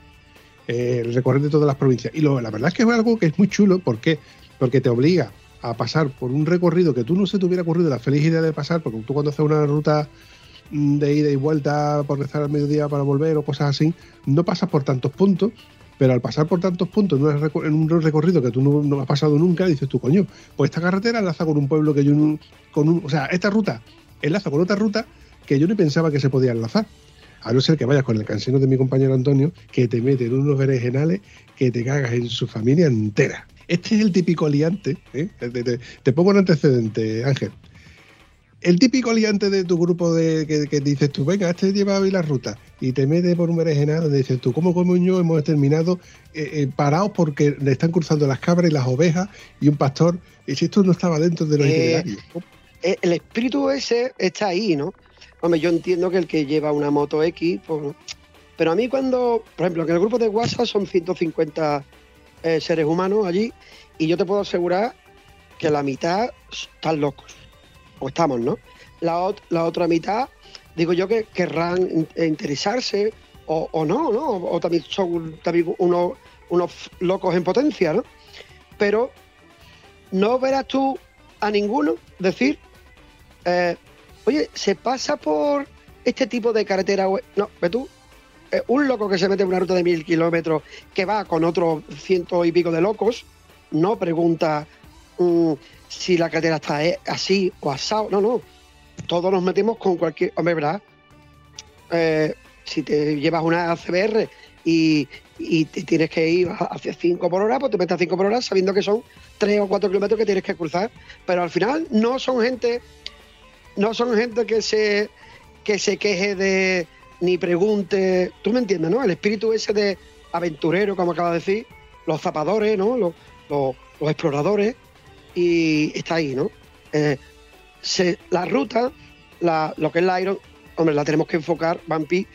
A: Eh, el recorrer de todas las provincias. Y lo- la verdad es que es algo que es muy chulo. ¿Por qué? Porque te obliga a pasar por un recorrido que tú no se te hubiera ocurrido la feliz idea de pasar, porque tú cuando haces una ruta mm, de ida y vuelta por rezar al mediodía para volver o cosas así, no pasas por tantos puntos, pero al pasar por tantos puntos en, un recorrido que tú no, no has pasado nunca, dices tú, coño, pues esta carretera enlaza con un pueblo que yo no- con un, o sea, esta ruta enlaza con otra ruta que yo ni pensaba que se podía enlazar. A no ser que vayas con el cansino de mi compañero Antonio, que te mete en unos berenjenales que te cagas en su familia entera. Este es el típico liante. ¿eh? Te, te- te pongo un antecedente, Ángel el típico liante de tu grupo de que, que dices tú, venga, este lleva hoy la ruta y te mete por un berenjenal donde dices tú, ¿cómo coño hemos terminado eh, eh, parados porque le están cruzando las cabras y las ovejas y un pastor? Y si esto no estaba dentro de los
E: Eh,
A: itinerarios.
E: Eh, El espíritu ese está ahí, ¿no? Hombre, yo entiendo que el que lleva una moto X, pues, pero a mí cuando, por ejemplo, que el grupo de WhatsApp son 150 eh, seres humanos allí y yo te puedo asegurar que la mitad están locos, o estamos, ¿no? La, ot- la otra mitad, digo yo que querrán eh, interesarse o, o no, ¿no? O también son también unos, unos locos en potencia, ¿no? Pero no verás tú a ninguno decir, eh, oye, se pasa por este tipo de carretera. No, ve tú, un loco que se mete en una ruta de mil kilómetros que va con otros ciento y pico de locos, no pregunta mm, si la carretera está eh, así o asado. No, no. Todos nos metemos con cualquier. Hombre, ¿verdad? eh, si te llevas una CBR y, y te tienes que ir hacia 5 por hora, pues te metes a 5 por hora sabiendo que son 3 o 4 kilómetros que tienes que cruzar. Pero al final no son gente, no son gente que se, que se queje de ni pregunte. Tú me entiendes, ¿no? El espíritu ese de aventurero, como acaba de decir, los zapadores, ¿no? Los, exploradores, y está ahí, ¿no? Eh, la ruta, la- lo que es la Iron, hombre, la tenemos que enfocar, Vampi,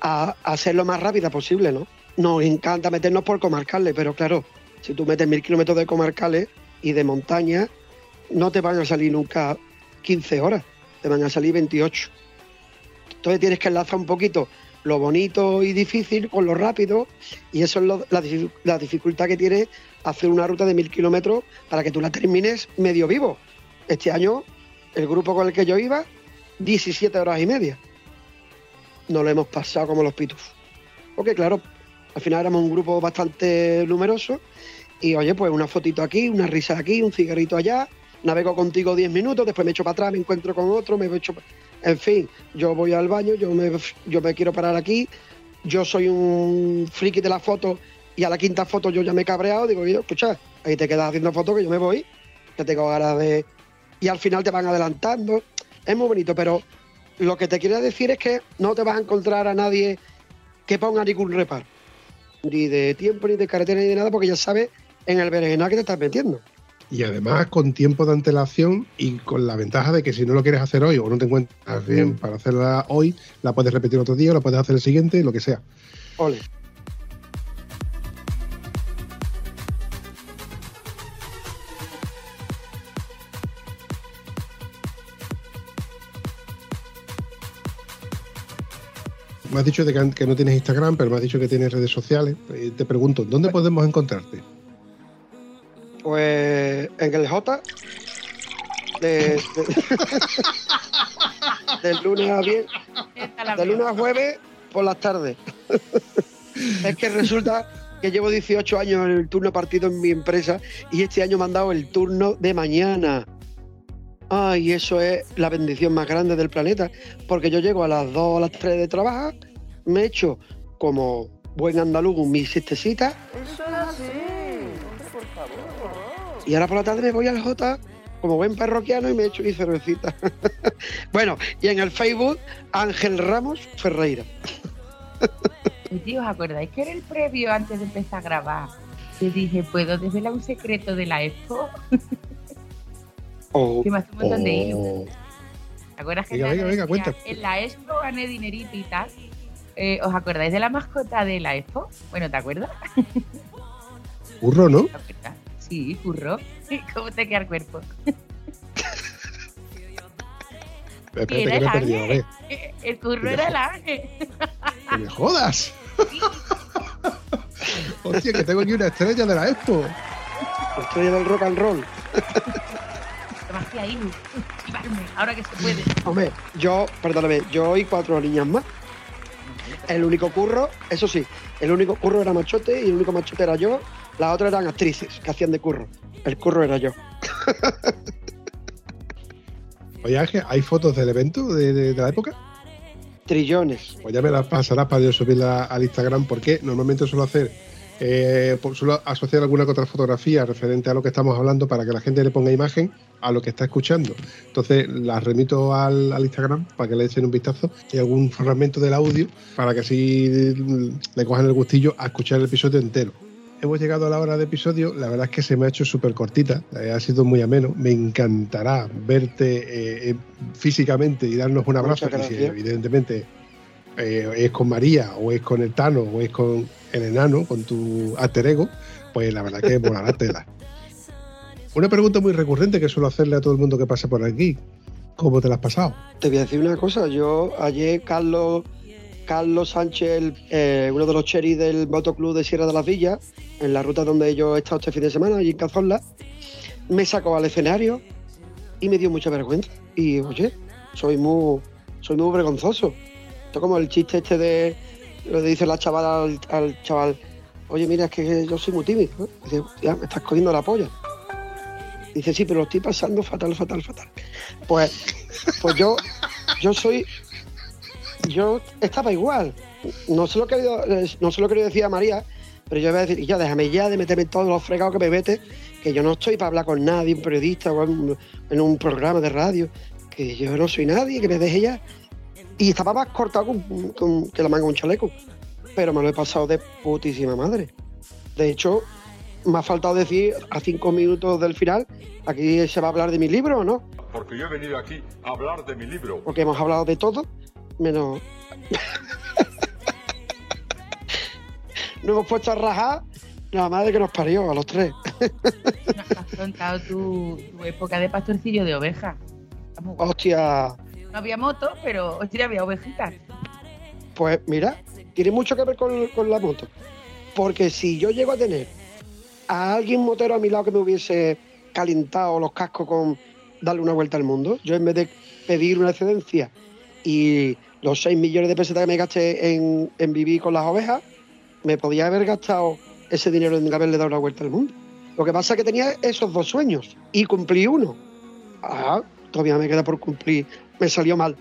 E: a, a hacer lo más rápida posible, ¿no? Nos encanta meternos por comarcales, pero claro, si tú metes mil kilómetros de comarcales y de montaña, no te van a salir nunca 15 horas, te van a salir 28. Entonces tienes que enlazar un poquito lo bonito y difícil con lo rápido, y eso es la, la dificultad que tiene hacer una ruta de mil kilómetros para que tú la termines medio vivo. Este año, el grupo con el que yo iba, 17 horas y media. No lo hemos pasado como los pitus. Porque claro, al final éramos un grupo bastante numeroso y oye, pues una fotito aquí, una risa aquí, un cigarrito allá, navego contigo 10 minutos, después me echo para atrás, me encuentro con otro, me echo... pa- En fin, yo voy al baño, yo me, yo me quiero parar aquí, yo soy un friki de la foto y a la quinta foto yo ya me he cabreado, digo, "Oye, escucha, ahí te quedas haciendo fotos que yo me voy, que tengo ganas de... Y al final te van adelantando, es muy bonito, pero lo que te quiero decir es que no te vas a encontrar a nadie que ponga ningún reparo, ni de tiempo, ni de carretera, ni de nada, porque ya sabes en el berenjenal que te estás metiendo.
A: Y además con tiempo de antelación y con la ventaja de que si no lo quieres hacer hoy o no te encuentras bien para hacerla hoy, la puedes repetir otro día, la puedes hacer el siguiente, lo que sea.
E: Ole.
A: Me has dicho de que, no tienes Instagram, pero me has dicho que tienes redes sociales. Eh, te pregunto, ¿dónde podemos encontrarte?
E: Pues en el J, de, de- del lunes a viernes, de lunes a jueves por las tardes. es que resulta que llevo 18 años en el turno partido en mi empresa y este año me han dado el turno de mañana. Ay, eso es la bendición más grande del planeta, porque yo llego a las 2 o las 3 de trabajar, me echo como buen andaluz mis siestecitas
G: Eso es
E: y ahora por la tarde me voy al J como buen parroquiano y me echo mi cervecita. bueno, y en el Facebook, Ángel Ramos Ferreira.
B: Y tío, ¿os acordáis que era el previo antes de empezar a grabar? Te dije, ¿puedo desvelar un secreto de la expo?
E: Oh,
B: Que me hace un montón de hilo.
A: Oh,
B: ¿Te acuerdas que
A: Venga,
B: Nano
A: venga, venga,
B: decía,
A: cuenta.
B: En la expo gané dinerito y tal. Eh, ¿Os acordáis de la mascota de la expo? Bueno, ¿te acuerdas?
A: Curro, ¿no?
B: ¿Te acuerdas? Sí, curro. ¿Cómo te queda el cuerpo?
A: Espérate,
B: Era
A: que he perdido. A
B: ángel.
A: ver,
B: Eh, El curro era el ángel.
A: que me jodas. Hostia, que tengo aquí una estrella de la Expo.
E: La estrella del rock and roll.
B: Ahí, ahora que se puede.
E: Hombre, yo, perdóname, yo y cuatro niñas más. El único curro, eso sí, el único curro era machote y el único machote era yo. Las otras eran actrices que hacían de curro. El curro era yo.
A: Oye, Ángel, ¿hay fotos del evento de, de- de la época?
E: Trillones.
A: Pues ya me las pasarás para yo subirla al Instagram, porque normalmente suelo hacer, eh, por- suelo asociar alguna que otra fotografía referente a lo que estamos hablando para que la gente le ponga imagen a lo que está escuchando. Entonces las remito al, al Instagram para que le echen un vistazo y algún fragmento del audio para que así le cojan el gustillo a escuchar el episodio entero. Hemos llegado a la hora de episodio, la verdad es que se me ha hecho súper cortita, eh, ha sido muy ameno, me encantará verte eh, eh, físicamente y darnos un abrazo, y si evidentemente eh, es con María o es con el Tano o es con el enano, con tu alter ego, pues la verdad que volará tela. Una pregunta muy recurrente que suelo hacerle a todo el mundo que pasa por aquí. ¿Cómo te la has pasado?
E: Te voy a decir una cosa, yo ayer Carlos Carlos Sánchez, eh, uno de los cheris del motoclub de Sierra de las Villas, en la ruta donde yo he estado este fin de semana, allí en Cazorla, me sacó al escenario y me dio mucha vergüenza. Y oye, soy muy, soy muy vergonzoso. Esto como el chiste este de lo que dice la chavala al, al chaval, oye mira es que yo soy muy tímido. Dice, ya me estás cogiendo la polla. Dice, sí, pero lo estoy pasando fatal, fatal, fatal. Pues, pues yo, yo soy, yo estaba igual. No se lo he querido, eh, no se lo he querido decir a María, pero yo voy a decir, ya déjame ya de meterme en todos los fregados que me mete, que yo no estoy para hablar con nadie, un periodista o en, en un programa de radio, que yo no soy nadie, que me deje ya. Y estaba más cortado con, con- que la manga de un chaleco. Pero me lo he pasado de putísima madre. De hecho, me ha faltado decir a cinco minutos del final, aquí se va a hablar de mi libro o no,
K: Porque yo he venido aquí a hablar de mi libro.
E: porque hemos hablado de todo, menos... Nos hemos puesto a rajar la madre que nos parió a los tres.
B: Has contado tu, tu época de pastorcillo de oveja.
E: Hostia,
B: No había moto, pero hostia, había ovejitas.
E: pues mira, tiene mucho que ver con, con la moto. Porque si yo llego a tener a alguien motero a mi lado que me hubiese calentado los cascos con darle una vuelta al mundo, yo en vez de pedir una excedencia y los 6 millones de pesetas que me gasté en, vivir con las ovejas, me podía haber gastado ese dinero en haberle dado una vuelta al mundo. Lo que pasa es que tenía esos dos sueños y cumplí uno. Ah, todavía me queda por cumplir. Me salió mal.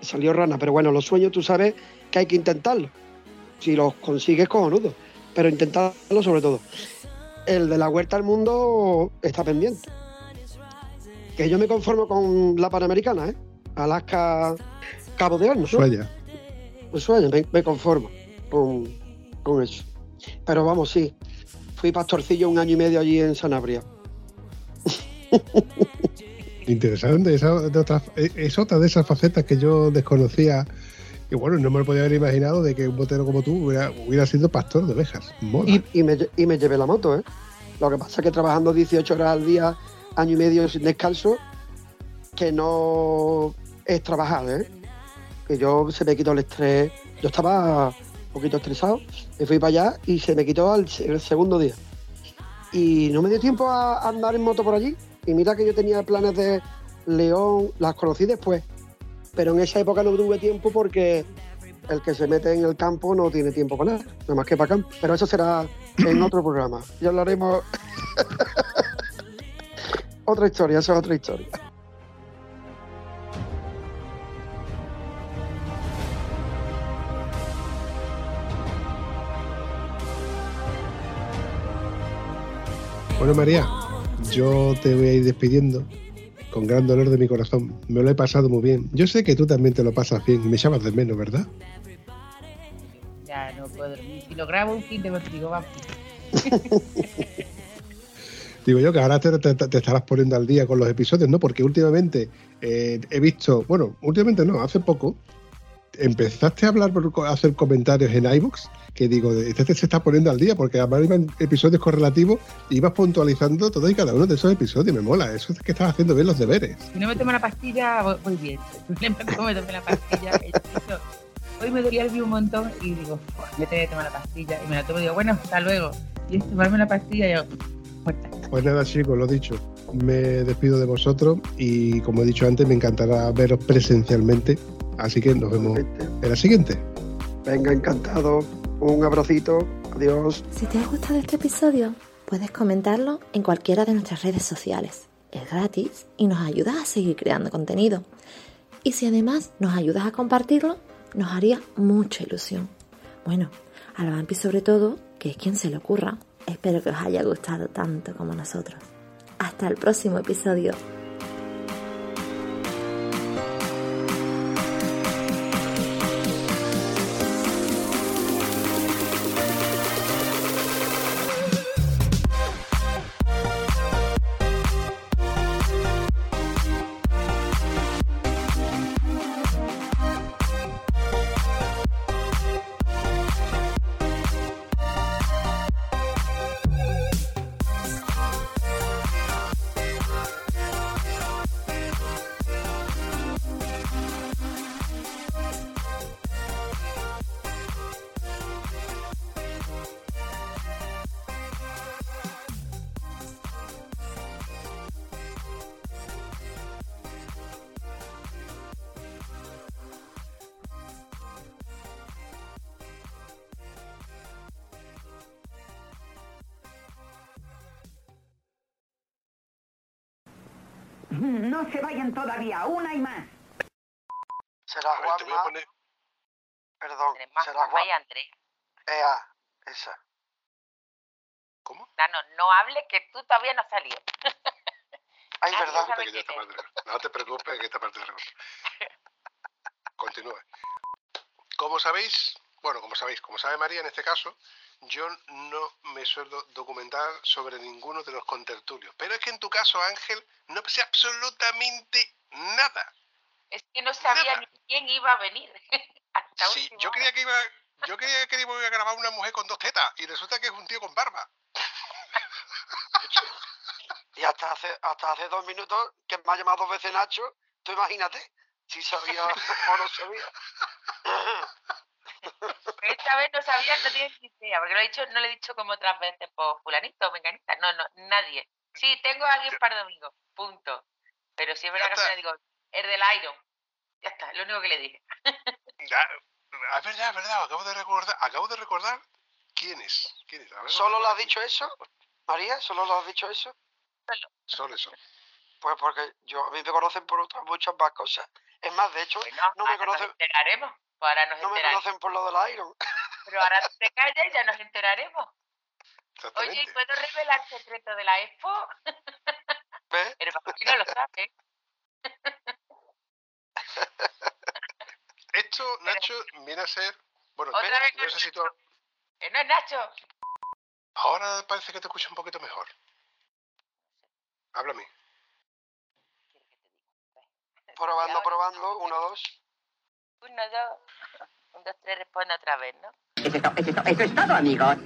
E: Me salió rana, pero bueno, los sueños tú sabes que hay que intentarlo. Si los consigues, cojonudo. Pero intentarlo sobre todo. El de la vuelta al mundo está pendiente. Que yo me conformo con la Panamericana, ¿eh? Alaska, Cabo de Hornos. ¿no?
A: Sueña.
E: Ushuaia, me, me conformo con, con eso. Pero vamos, sí. Fui pastorcillo un año y medio allí en Sanabria.
A: Interesante, esa, de eh, es otra de esas facetas que yo desconocía. Y bueno, no me lo podía haber imaginado de que un botero como tú hubiera, hubiera sido pastor de ovejas.
E: Y, y me, y me llevé la moto, ¿eh? Lo que pasa es que trabajando 18 horas al día, año y medio sin descanso, que no es trabajar, ¿eh? Que yo se me quitó el estrés. Yo estaba un poquito estresado, me fui para allá y se me quitó el segundo día. Y no me dio tiempo a andar en moto por allí. Y mira que yo tenía planes de León, las conocí después. Pero en esa época no tuve tiempo porque el que se mete en el campo no tiene tiempo para nada, nada más que para campo. Pero eso será en otro programa. Ya hablaremos. otra historia, eso es otra historia.
A: Bueno, María, yo te voy a ir despidiendo con gran dolor de mi corazón. Me lo he pasado muy bien. Yo sé que tú también te lo pasas bien me llamas de menos, ¿verdad?
B: Ya no puedo dormir. Si lo grabo un fin de contigo, vamos.
A: Digo yo que ahora te, te- te estarás poniendo al día con los episodios, ¿no? Porque últimamente eh, he visto, bueno, últimamente no, hace poco, empezaste a hablar, por- a hacer comentarios en iVoox, que digo, este se está poniendo al día, porque además iban episodios correlativos y ibas puntualizando todo y cada uno de esos episodios, me mola, eso es que estás haciendo bien los deberes.
B: Si no me tomo la pastilla, voy, voy bien. Que me tomé la pastilla, hoy me dolía el pie un montón y digo, "Fua, me tengo que tomar la pastilla. Y me la tomo y digo, bueno, hasta luego. Y es tomarme la pastilla y yo, muerta.
A: Pues nada, chicos, lo dicho, me despido de vosotros y como he dicho antes, me encantará veros presencialmente, así que nos vemos en la siguiente.
E: Venga, encantado. Un abracito. Adiós.
L: Si te ha gustado este episodio, puedes comentarlo en cualquiera de nuestras redes sociales. Es gratis y nos ayudas a seguir creando contenido. Y si además nos ayudas a compartirlo, nos haría mucha ilusión. Bueno, al vampi sobre todo, que es quien se le ocurra. Espero que os haya gustado tanto como nosotros. Hasta el próximo episodio.
M: No se vayan todavía, una y más.
E: Será
K: Te voy a poner
E: Perdón,
B: Tenemos
E: será. Ea, esa.
B: Nano, no hable que tú todavía no has salido.
E: Ay,
B: Ah,
E: verdad.
A: que ya está parte No te preocupes, que esta parte del Continúe. Como sabéis, bueno, como sabéis, como sabe María en este caso, yo no me suelo documentar sobre ninguno de los contertulios. Pero es que en tu caso, Ángel, no sé absolutamente nada.
B: Es que no sabía
A: Nada.
B: ni quién iba a venir. Hasta
A: Sí, yo creía que iba, yo creía que iba a grabar una mujer con dos tetas y resulta que es un tío con barba.
E: Y hasta hace, hasta hace dos minutos que me ha llamado dos veces Nacho, tú imagínate si sabía o no sabía.
B: Esta vez no sabía, no tiene porque lo he dicho, no le he dicho como otras veces, por fulanito o menganita. No, no, nadie. Sí, tengo a alguien para domingo, punto. Pero si es verdad que final digo, el del Iron. Ya está, lo único que le dije.
A: Ya, es verdad, es verdad, acabo de recordar, acabo de recordar quién es. ¿Quién es? A ver,
E: ¿Solo
A: a
E: has dicho eso? María, ¿solo le has dicho eso?
A: Solo eso.
E: Pues porque yo a mí me conocen por otras muchas más cosas. Es más, de hecho, no me
B: nos
E: conocen,
B: enteraremos. pues ahora nos
E: no me conocen por lo del Iron.
B: Pero ahora te callas y ya nos enteraremos. Oye, ¿y
A: Exactamente.
B: ¿puedo revelar el secreto de la expo?
E: ¿Ves?
B: Pero para no lo sabe.
A: Esto, Nacho, viene a ser. Bueno,
B: Otra vez
A: no sé si tú.
B: Que no es Nacho.
A: Ahora parece que te escucho un poquito mejor. Háblame.
E: Probando, probando, uno, dos.
B: Uno, dos. Un, dos, tres, responde otra vez, ¿no?
M: Eso es, to- eso es to- eso es todo, amigos.